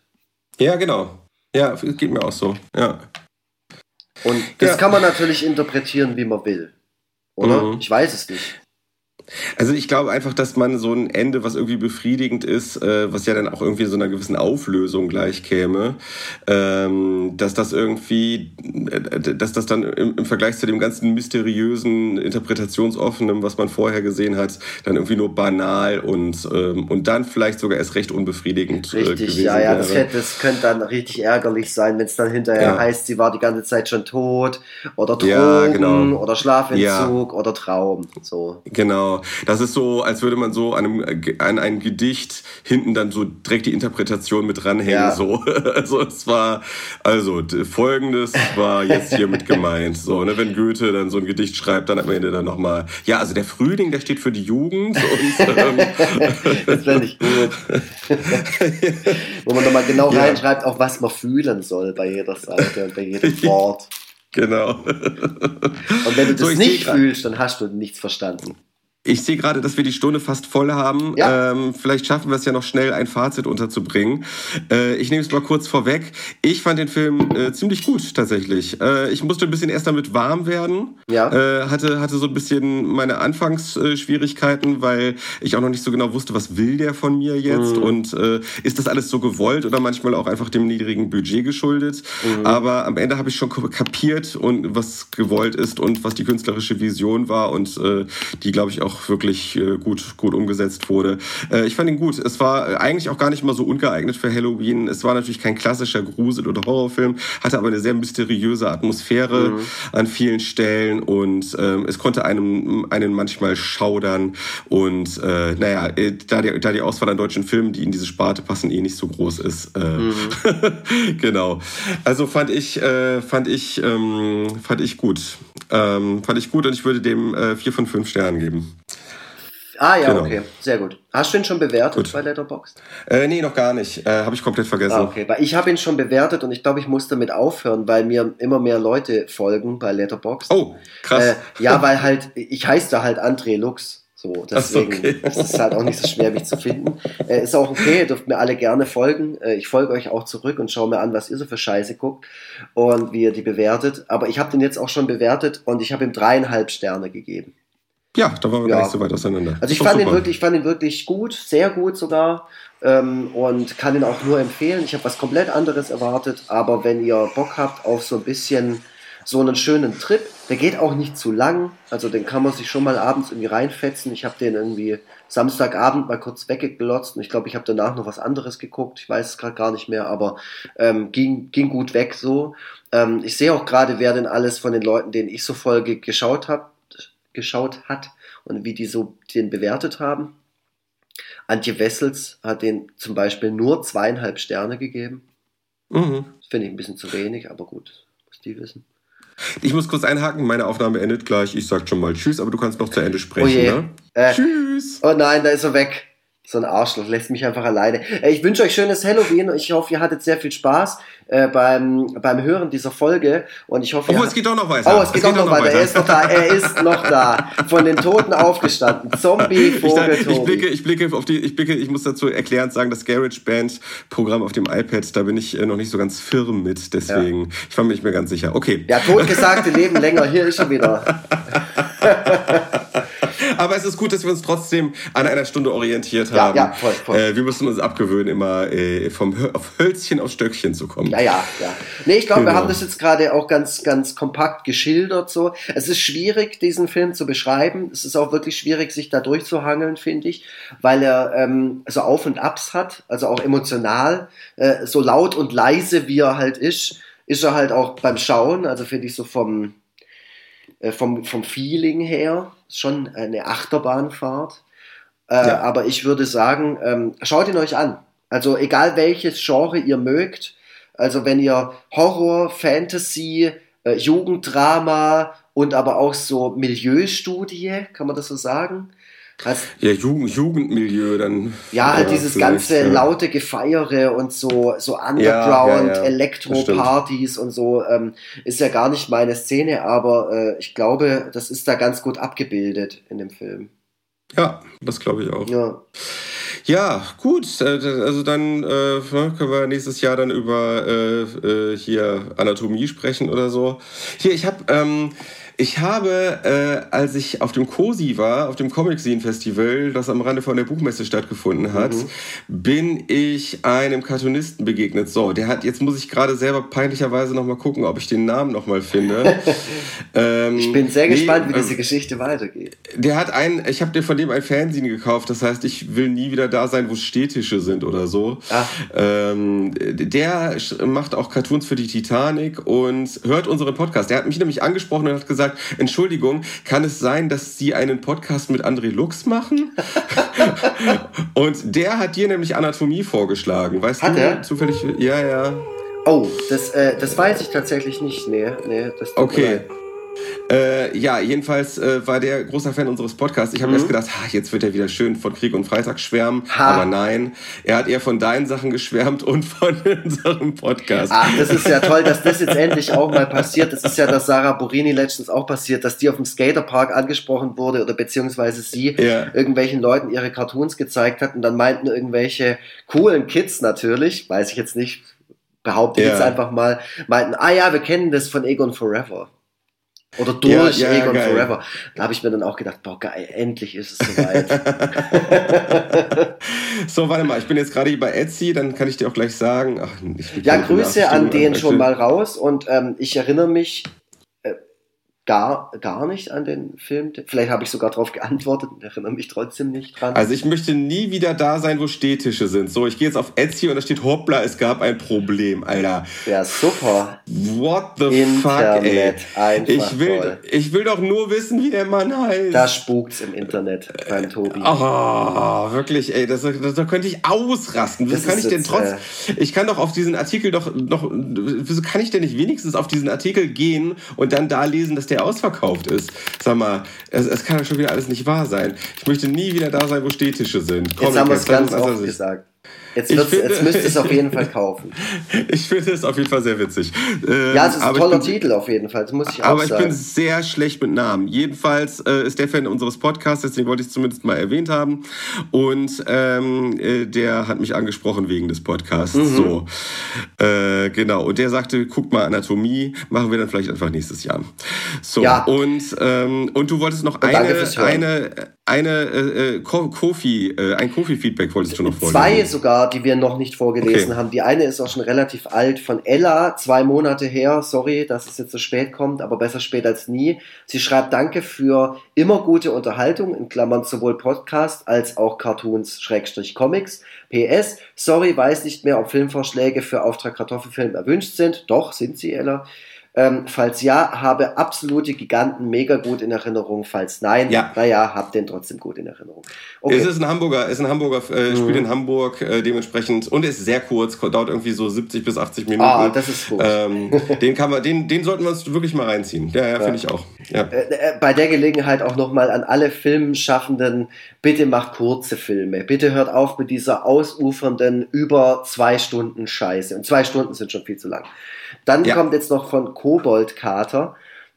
Ja, genau. Ja, geht mir auch so. Ja. Und das ja. kann man natürlich interpretieren, wie man will. Oder? Mhm. Ich weiß es nicht. Also ich glaube einfach, dass man so ein Ende, was irgendwie befriedigend ist, äh, was ja dann auch irgendwie so einer gewissen Auflösung gleich käme, ähm, dass das irgendwie, äh, dass das dann im, im, Vergleich zu dem ganzen mysteriösen, interpretationsoffenen, was man vorher gesehen hat, dann irgendwie nur banal und, ähm, und dann vielleicht sogar erst recht unbefriedigend äh, richtig, gewesen ja, ja, das, hätte, das könnte dann richtig ärgerlich sein, wenn es dann hinterher ja. heißt, sie war die ganze Zeit schon tot oder Drogen ja, genau. oder Schlafentzug ja. oder Traum. So. Genau. Das ist so, als würde man so an einem, an einem Gedicht hinten dann so direkt die Interpretation mit dranhängen. Ja. So. Also es war, also folgendes war jetzt hier mit gemeint. So, ne, wenn Goethe dann so ein Gedicht schreibt, dann am Ende dann nochmal, ja, also der Frühling, der steht für die Jugend. Und, ähm, das wäre nicht gut. Wo man nochmal genau ja. reinschreibt, auch was man fühlen soll bei jeder Seite und bei jedem Wort. Genau. Und wenn du das so, nicht fühlst, dann hast du nichts verstanden. Ich sehe gerade, dass wir die Stunde fast voll haben. Ja. Ähm, vielleicht schaffen wir es ja noch schnell, ein Fazit unterzubringen. Äh, ich nehme es mal kurz vorweg. Ich fand den Film äh, ziemlich gut tatsächlich. Äh, ich musste ein bisschen erst damit warm werden. Ja. Äh, hatte, hatte so ein bisschen meine Anfangsschwierigkeiten, weil ich auch noch nicht so genau wusste, was will der von mir jetzt mhm. und äh, ist das alles so gewollt oder manchmal auch einfach dem niedrigen Budget geschuldet. Mhm. Aber am Ende habe ich schon kapiert und was gewollt ist und was die künstlerische Vision war und äh, die, glaube ich, auch auch wirklich äh, gut, gut umgesetzt wurde. Äh, ich fand ihn gut. Es war eigentlich auch gar nicht mal so ungeeignet für Halloween. Es war natürlich kein klassischer Grusel- oder Horrorfilm, hatte aber eine sehr mysteriöse Atmosphäre mhm. an vielen Stellen und ähm, es konnte einem einen manchmal schaudern. Und äh, naja, da die, da die Auswahl an deutschen Filmen, die in diese Sparte passen, eh nicht so groß ist. Mhm. genau. Also fand ich, fand ich, ähm, fand ich gut. Ähm, fand ich gut und ich würde dem äh, vier von fünf Sternen geben. Ah ja, genau. okay, sehr gut. Hast du ihn schon bewertet gut. bei Letterboxd? Äh, nee, noch gar nicht. Äh, habe ich komplett vergessen. Ah, okay, weil ich habe ihn schon bewertet und ich glaube, ich muss damit aufhören, weil mir immer mehr Leute folgen bei Letterboxd. Oh, krass. Äh, ja, weil halt, ich heiße da halt André Lux. So, deswegen okay. ist es halt auch nicht so schwer, mich zu finden. Äh, ist auch okay, ihr dürft mir alle gerne folgen. Äh, ich folge euch auch zurück und schaue mir an, was ihr so für Scheiße guckt und wie ihr die bewertet. Aber ich habe den jetzt auch schon bewertet und ich habe ihm dreieinhalb Sterne gegeben. Ja, da waren wir ja. gar nicht so weit auseinander. Also ich fand, ihn wirklich, ich fand ihn wirklich gut, sehr gut sogar ähm, und kann ihn auch nur empfehlen. Ich habe was komplett anderes erwartet, aber wenn ihr Bock habt auf so ein bisschen so einen schönen Trip. Der geht auch nicht zu lang, also den kann man sich schon mal abends irgendwie reinfetzen. Ich habe den irgendwie Samstagabend mal kurz weggeglotzt und ich glaube, ich habe danach noch was anderes geguckt. Ich weiß es gerade gar nicht mehr, aber ähm, ging, ging gut weg so. Ähm, ich sehe auch gerade, wer denn alles von den Leuten, denen ich so Folge geschaut habe, geschaut hat und wie die so den bewertet haben. Antje Wessels hat den zum Beispiel nur zweieinhalb Sterne gegeben. Mhm. Das finde ich ein bisschen zu wenig, aber gut, muss die wissen. Ich muss kurz einhaken, meine Aufnahme endet gleich. Ich sag schon mal Tschüss, aber du kannst noch zu Ende sprechen. Oh. Ne? Äh, Tschüss. Oh nein, da ist er weg. So ein Arschloch, lässt mich einfach alleine. Ich wünsche euch schönes Halloween. Ich hoffe, ihr hattet sehr viel Spaß äh, beim, beim Hören dieser Folge. Und ich hoffe. Oh, es geht doch noch weiter. Oh, es geht, es geht doch noch weiter. weiter. Er ist noch da. Er ist noch da. Von den Toten aufgestanden. Zombie, Vogel, ich, ich, blicke, ich blicke auf die, ich blicke, ich muss dazu erklärend sagen, das Garage Band Programm auf dem iPad, da bin ich äh, noch nicht so ganz firm mit. Deswegen, ja. ich war mir nicht mehr ganz sicher. Okay. Ja, totgesagte leben länger. Hier ist er wieder. Aber es ist gut, dass wir uns trotzdem an einer Stunde orientiert haben. Ja, ja voll, voll. Äh, wir müssen uns abgewöhnen, immer äh, vom auf Hölzchen auf Stöckchen zu kommen. Ja, ja, ja. Nee, ich glaube, genau. wir haben das jetzt gerade auch ganz, ganz kompakt geschildert. So. Es ist schwierig, diesen Film zu beschreiben. Es ist auch wirklich schwierig, sich da durchzuhangeln, finde ich, weil er ähm, so Auf und Abs hat, also auch emotional, äh, so laut und leise, wie er halt ist, ist er halt auch beim Schauen, also finde ich so vom, äh, vom, vom Feeling her schon eine Achterbahnfahrt. Äh, ja. Aber ich würde sagen, ähm, schaut ihn euch an. Also egal welches Genre ihr mögt. Also wenn ihr Horror, Fantasy, äh, Jugenddrama und aber auch so Milieustudie, kann man das so sagen? Was? Ja, Jugend, Jugendmilieu dann. Ja, halt dieses ganze ja. laute Gefeiere und so, so Underground, ja, ja, Elektro-Partys und so, ähm, ist ja gar nicht meine Szene, aber äh, ich glaube, das ist da ganz gut abgebildet in dem Film. Ja, das glaube ich auch. Ja. Ja, gut. Äh, also dann äh, ne, können wir nächstes Jahr dann über äh, äh, hier Anatomie sprechen oder so. Hier, ich habe ähm, ich habe, äh, als ich auf dem COSI war, auf dem Comic Scene Festival, das am Rande von der Buchmesse stattgefunden hat, mhm. bin ich einem Cartoonisten begegnet. So, der hat, jetzt muss ich gerade selber peinlicherweise nochmal gucken, ob ich den Namen nochmal finde. ähm, ich bin sehr gespannt, nee, wie diese Geschichte weitergeht. Der hat ein, ich habe dir von dem ein Fernsehen gekauft, das heißt, ich will nie wieder da sein, wo Städtische sind oder so. Ah. Ähm, der macht auch Cartoons für die Titanic und hört unseren Podcast. Der hat mich nämlich angesprochen und hat gesagt, gesagt, Entschuldigung, kann es sein, dass Sie einen Podcast mit André Lux machen? und der hat dir nämlich Anatomie vorgeschlagen. Weißt hat du er? zufällig? Ja, ja. Oh, das, äh, das weiß ich tatsächlich nicht. Nee, nee, das Okay. Äh, ja, jedenfalls äh, war der großer Fan unseres Podcasts. Ich habe mhm. erst gedacht, ha, jetzt wird er wieder schön von Krieg und Freitag schwärmen. Ha. Aber nein, er hat eher von deinen Sachen geschwärmt und von unserem Podcast. Ach, das ist ja toll, dass das jetzt endlich auch mal passiert. Das ist ja das Sarah Borini letztens auch passiert, dass die auf dem Skaterpark angesprochen wurde oder beziehungsweise sie ja. irgendwelchen Leuten ihre Cartoons gezeigt hat und dann meinten irgendwelche coolen Kids natürlich, weiß ich jetzt nicht, behaupte ja. jetzt einfach mal, meinten, ah ja, wir kennen das von Egon Forever. Oder durch ja, ja, Egon geil. Forever. Da habe ich mir dann auch gedacht, boah, geil, endlich ist es soweit. so, warte mal, ich bin jetzt gerade hier bei Etsy, dann kann ich dir auch gleich sagen. Ach, ja, Grüße an den schon mal raus und ähm, ich erinnere mich, gar, gar nicht an den Film. Vielleicht habe ich sogar darauf geantwortet und erinnere mich trotzdem nicht dran. Also ich möchte nie wieder da sein, wo Städtische sind. So, ich gehe jetzt auf Etsy und da steht, hoppla, es gab ein Problem, Alter. Ja, super. What the Internet, fuck, ey. Ich will, toll. ich will doch nur wissen, wie der Mann heißt. Da spukt's im Internet beim Tobi. Oh, wirklich, ey, das, das, da könnte ich ausrasten. Wieso kann ich denn trotz, äh, ich kann doch auf diesen Artikel doch noch, wieso kann ich denn nicht wenigstens auf diesen Artikel gehen und dann da lesen, dass der der ausverkauft ist. Sag mal, es, es kann ja schon wieder alles nicht wahr sein. Ich möchte nie wieder da sein, wo Städtische sind. Comic jetzt haben wir es ganz oft gesagt. Jetzt, finde, jetzt müsst ihr es auf jeden Fall kaufen. ich finde es auf jeden Fall sehr witzig. Ähm, ja, es ist ein toller bin, Titel auf jeden Fall, das muss ich auch aber sagen. Aber ich bin sehr schlecht mit Namen. Jedenfalls äh, ist der Fan unseres Podcasts, deswegen wollte ich es zumindest mal erwähnt haben. Und ähm, äh, der hat mich angesprochen wegen des Podcasts. Mhm. So. Äh, Äh, genau. Und der sagte, guck mal Anatomie, machen wir dann vielleicht einfach nächstes Jahr. So. Ja. Und, ähm, und du wolltest noch und eine, eine, eine äh, äh Kofi, äh, ein Kofi-Feedback wolltest du noch vorlesen. Zwei sogar, die wir noch nicht vorgelesen okay. haben. Die eine ist auch schon relativ alt von Ella, zwei Monate her. Sorry, dass es jetzt so spät kommt, aber besser spät als nie. Sie schreibt Danke für immer gute Unterhaltung, in Klammern sowohl Podcast als auch Cartoons, Schrägstrich Comics. PS, sorry, weiß nicht mehr, ob Filmvorschläge für Auftrag Kartoffelfilm erwünscht sind. Doch, sind sie, Ella. Ähm, falls ja, habe absolute Giganten mega gut in Erinnerung. Falls nein, ja. naja, hab den trotzdem gut in Erinnerung. Okay. Es ist ein Hamburger, ist ein Hamburger, äh, mhm. spielt in Hamburg äh, dementsprechend und ist sehr kurz, dauert irgendwie so 70 bis 80 Minuten. Ah, das ist gut. Ähm, den kann man, den, den sollten wir uns wirklich mal reinziehen. Ja, ja, ja. finde ich auch. Ja. Äh, äh, bei der Gelegenheit auch nochmal an alle Filmschaffenden, bitte macht kurze Filme. Bitte hört auf mit dieser ausufernden über zwei Stunden Scheiße. Und zwei Stunden sind schon viel zu lang. Dann ja. kommt jetzt noch von Kobold Kater.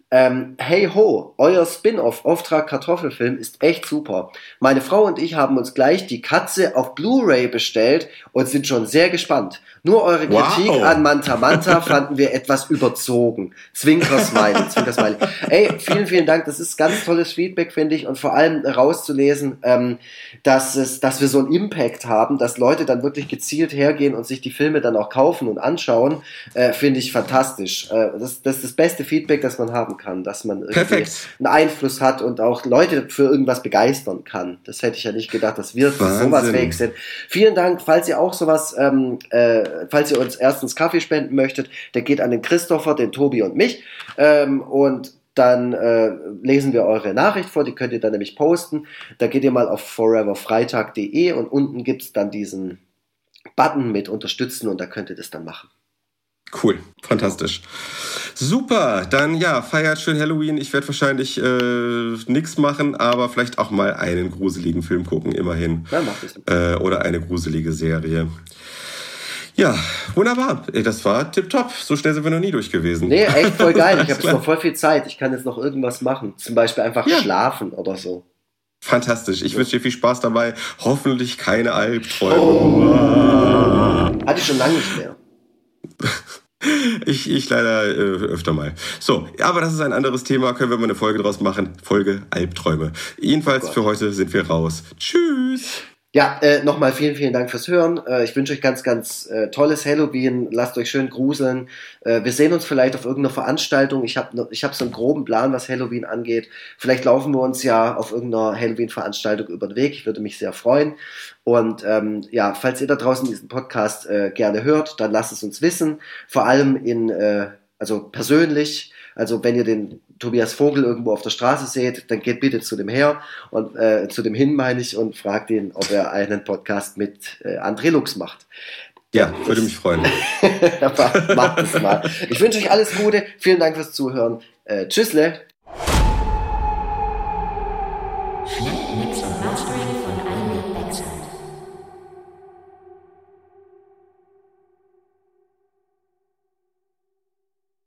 Ähm, hey ho, euer Spin-off Auftrag Kartoffelfilm ist echt super. Meine Frau und ich haben uns gleich die Katze auf Blu-ray bestellt und sind schon sehr gespannt. Nur eure Kritik wow. an Manta Manta fanden wir etwas überzogen. Zwinker Smiley, Zwinker Smiley. Ey, vielen, vielen Dank. Das ist ganz tolles Feedback, finde ich. Und vor allem rauszulesen, ähm, dass, es, dass wir so einen Impact haben, dass Leute dann wirklich gezielt hergehen und sich die Filme dann auch kaufen und anschauen, äh, finde ich fantastisch. Äh, das, das ist das beste Feedback, das man haben kann, dass man Perfekt. einen Einfluss hat und auch Leute für irgendwas begeistern kann. Das hätte ich ja nicht gedacht, dass wir Wahnsinn. sowas fähig sind. Vielen Dank, falls ihr auch sowas, ähm, äh, falls ihr uns erstens Kaffee spenden möchtet, der geht an den Christopher, den Tobi und mich. Ähm, und dann äh, lesen wir eure Nachricht vor, die könnt ihr dann nämlich posten. Da geht ihr mal auf foreverfreitag.de und unten gibt es dann diesen Button mit unterstützen und da könnt ihr das dann machen. Cool, fantastisch. Super, dann ja, feiert schön Halloween. Ich werde wahrscheinlich äh, nichts machen, aber vielleicht auch mal einen gruseligen Film gucken, immerhin. Ja, mach das. Äh, oder eine gruselige Serie. Ja, wunderbar. Das war tipptopp. So schnell sind wir noch nie durch gewesen. Nee, echt voll geil. Ich habe jetzt noch voll viel Zeit. Ich kann jetzt noch irgendwas machen. Zum Beispiel einfach ja. schlafen oder so. Fantastisch. Ich wünsche dir viel Spaß dabei. Hoffentlich keine Albträume. Oh. Hatte ich schon lange nicht mehr. Ich, ich leider äh, öfter mal. So, aber das ist ein anderes Thema. Können wir mal eine Folge draus machen. Folge Albträume. Jedenfalls oh für heute sind wir raus. Tschüss. Ja, äh, nochmal vielen, vielen Dank fürs Hören. Äh, ich wünsche euch ganz, ganz äh, tolles Halloween. Lasst euch schön gruseln. Äh, wir sehen uns vielleicht auf irgendeiner Veranstaltung. Ich habe ich hab so einen groben Plan, was Halloween angeht. Vielleicht laufen wir uns ja auf irgendeiner Halloween-Veranstaltung über den Weg. Ich würde mich sehr freuen. Und ähm, ja, falls ihr da draußen diesen Podcast äh, gerne hört, dann lasst es uns wissen. Vor allem in, äh, also persönlich. Also wenn ihr den Tobias Vogel irgendwo auf der Straße seht, dann geht bitte zu dem her und äh, zu dem hin meine ich und fragt ihn, ob er einen Podcast mit äh, André Lux macht. Ja, würde mich freuen. Macht es mal. Ich wünsche euch alles Gute. Vielen Dank fürs Zuhören. Äh, tschüssle.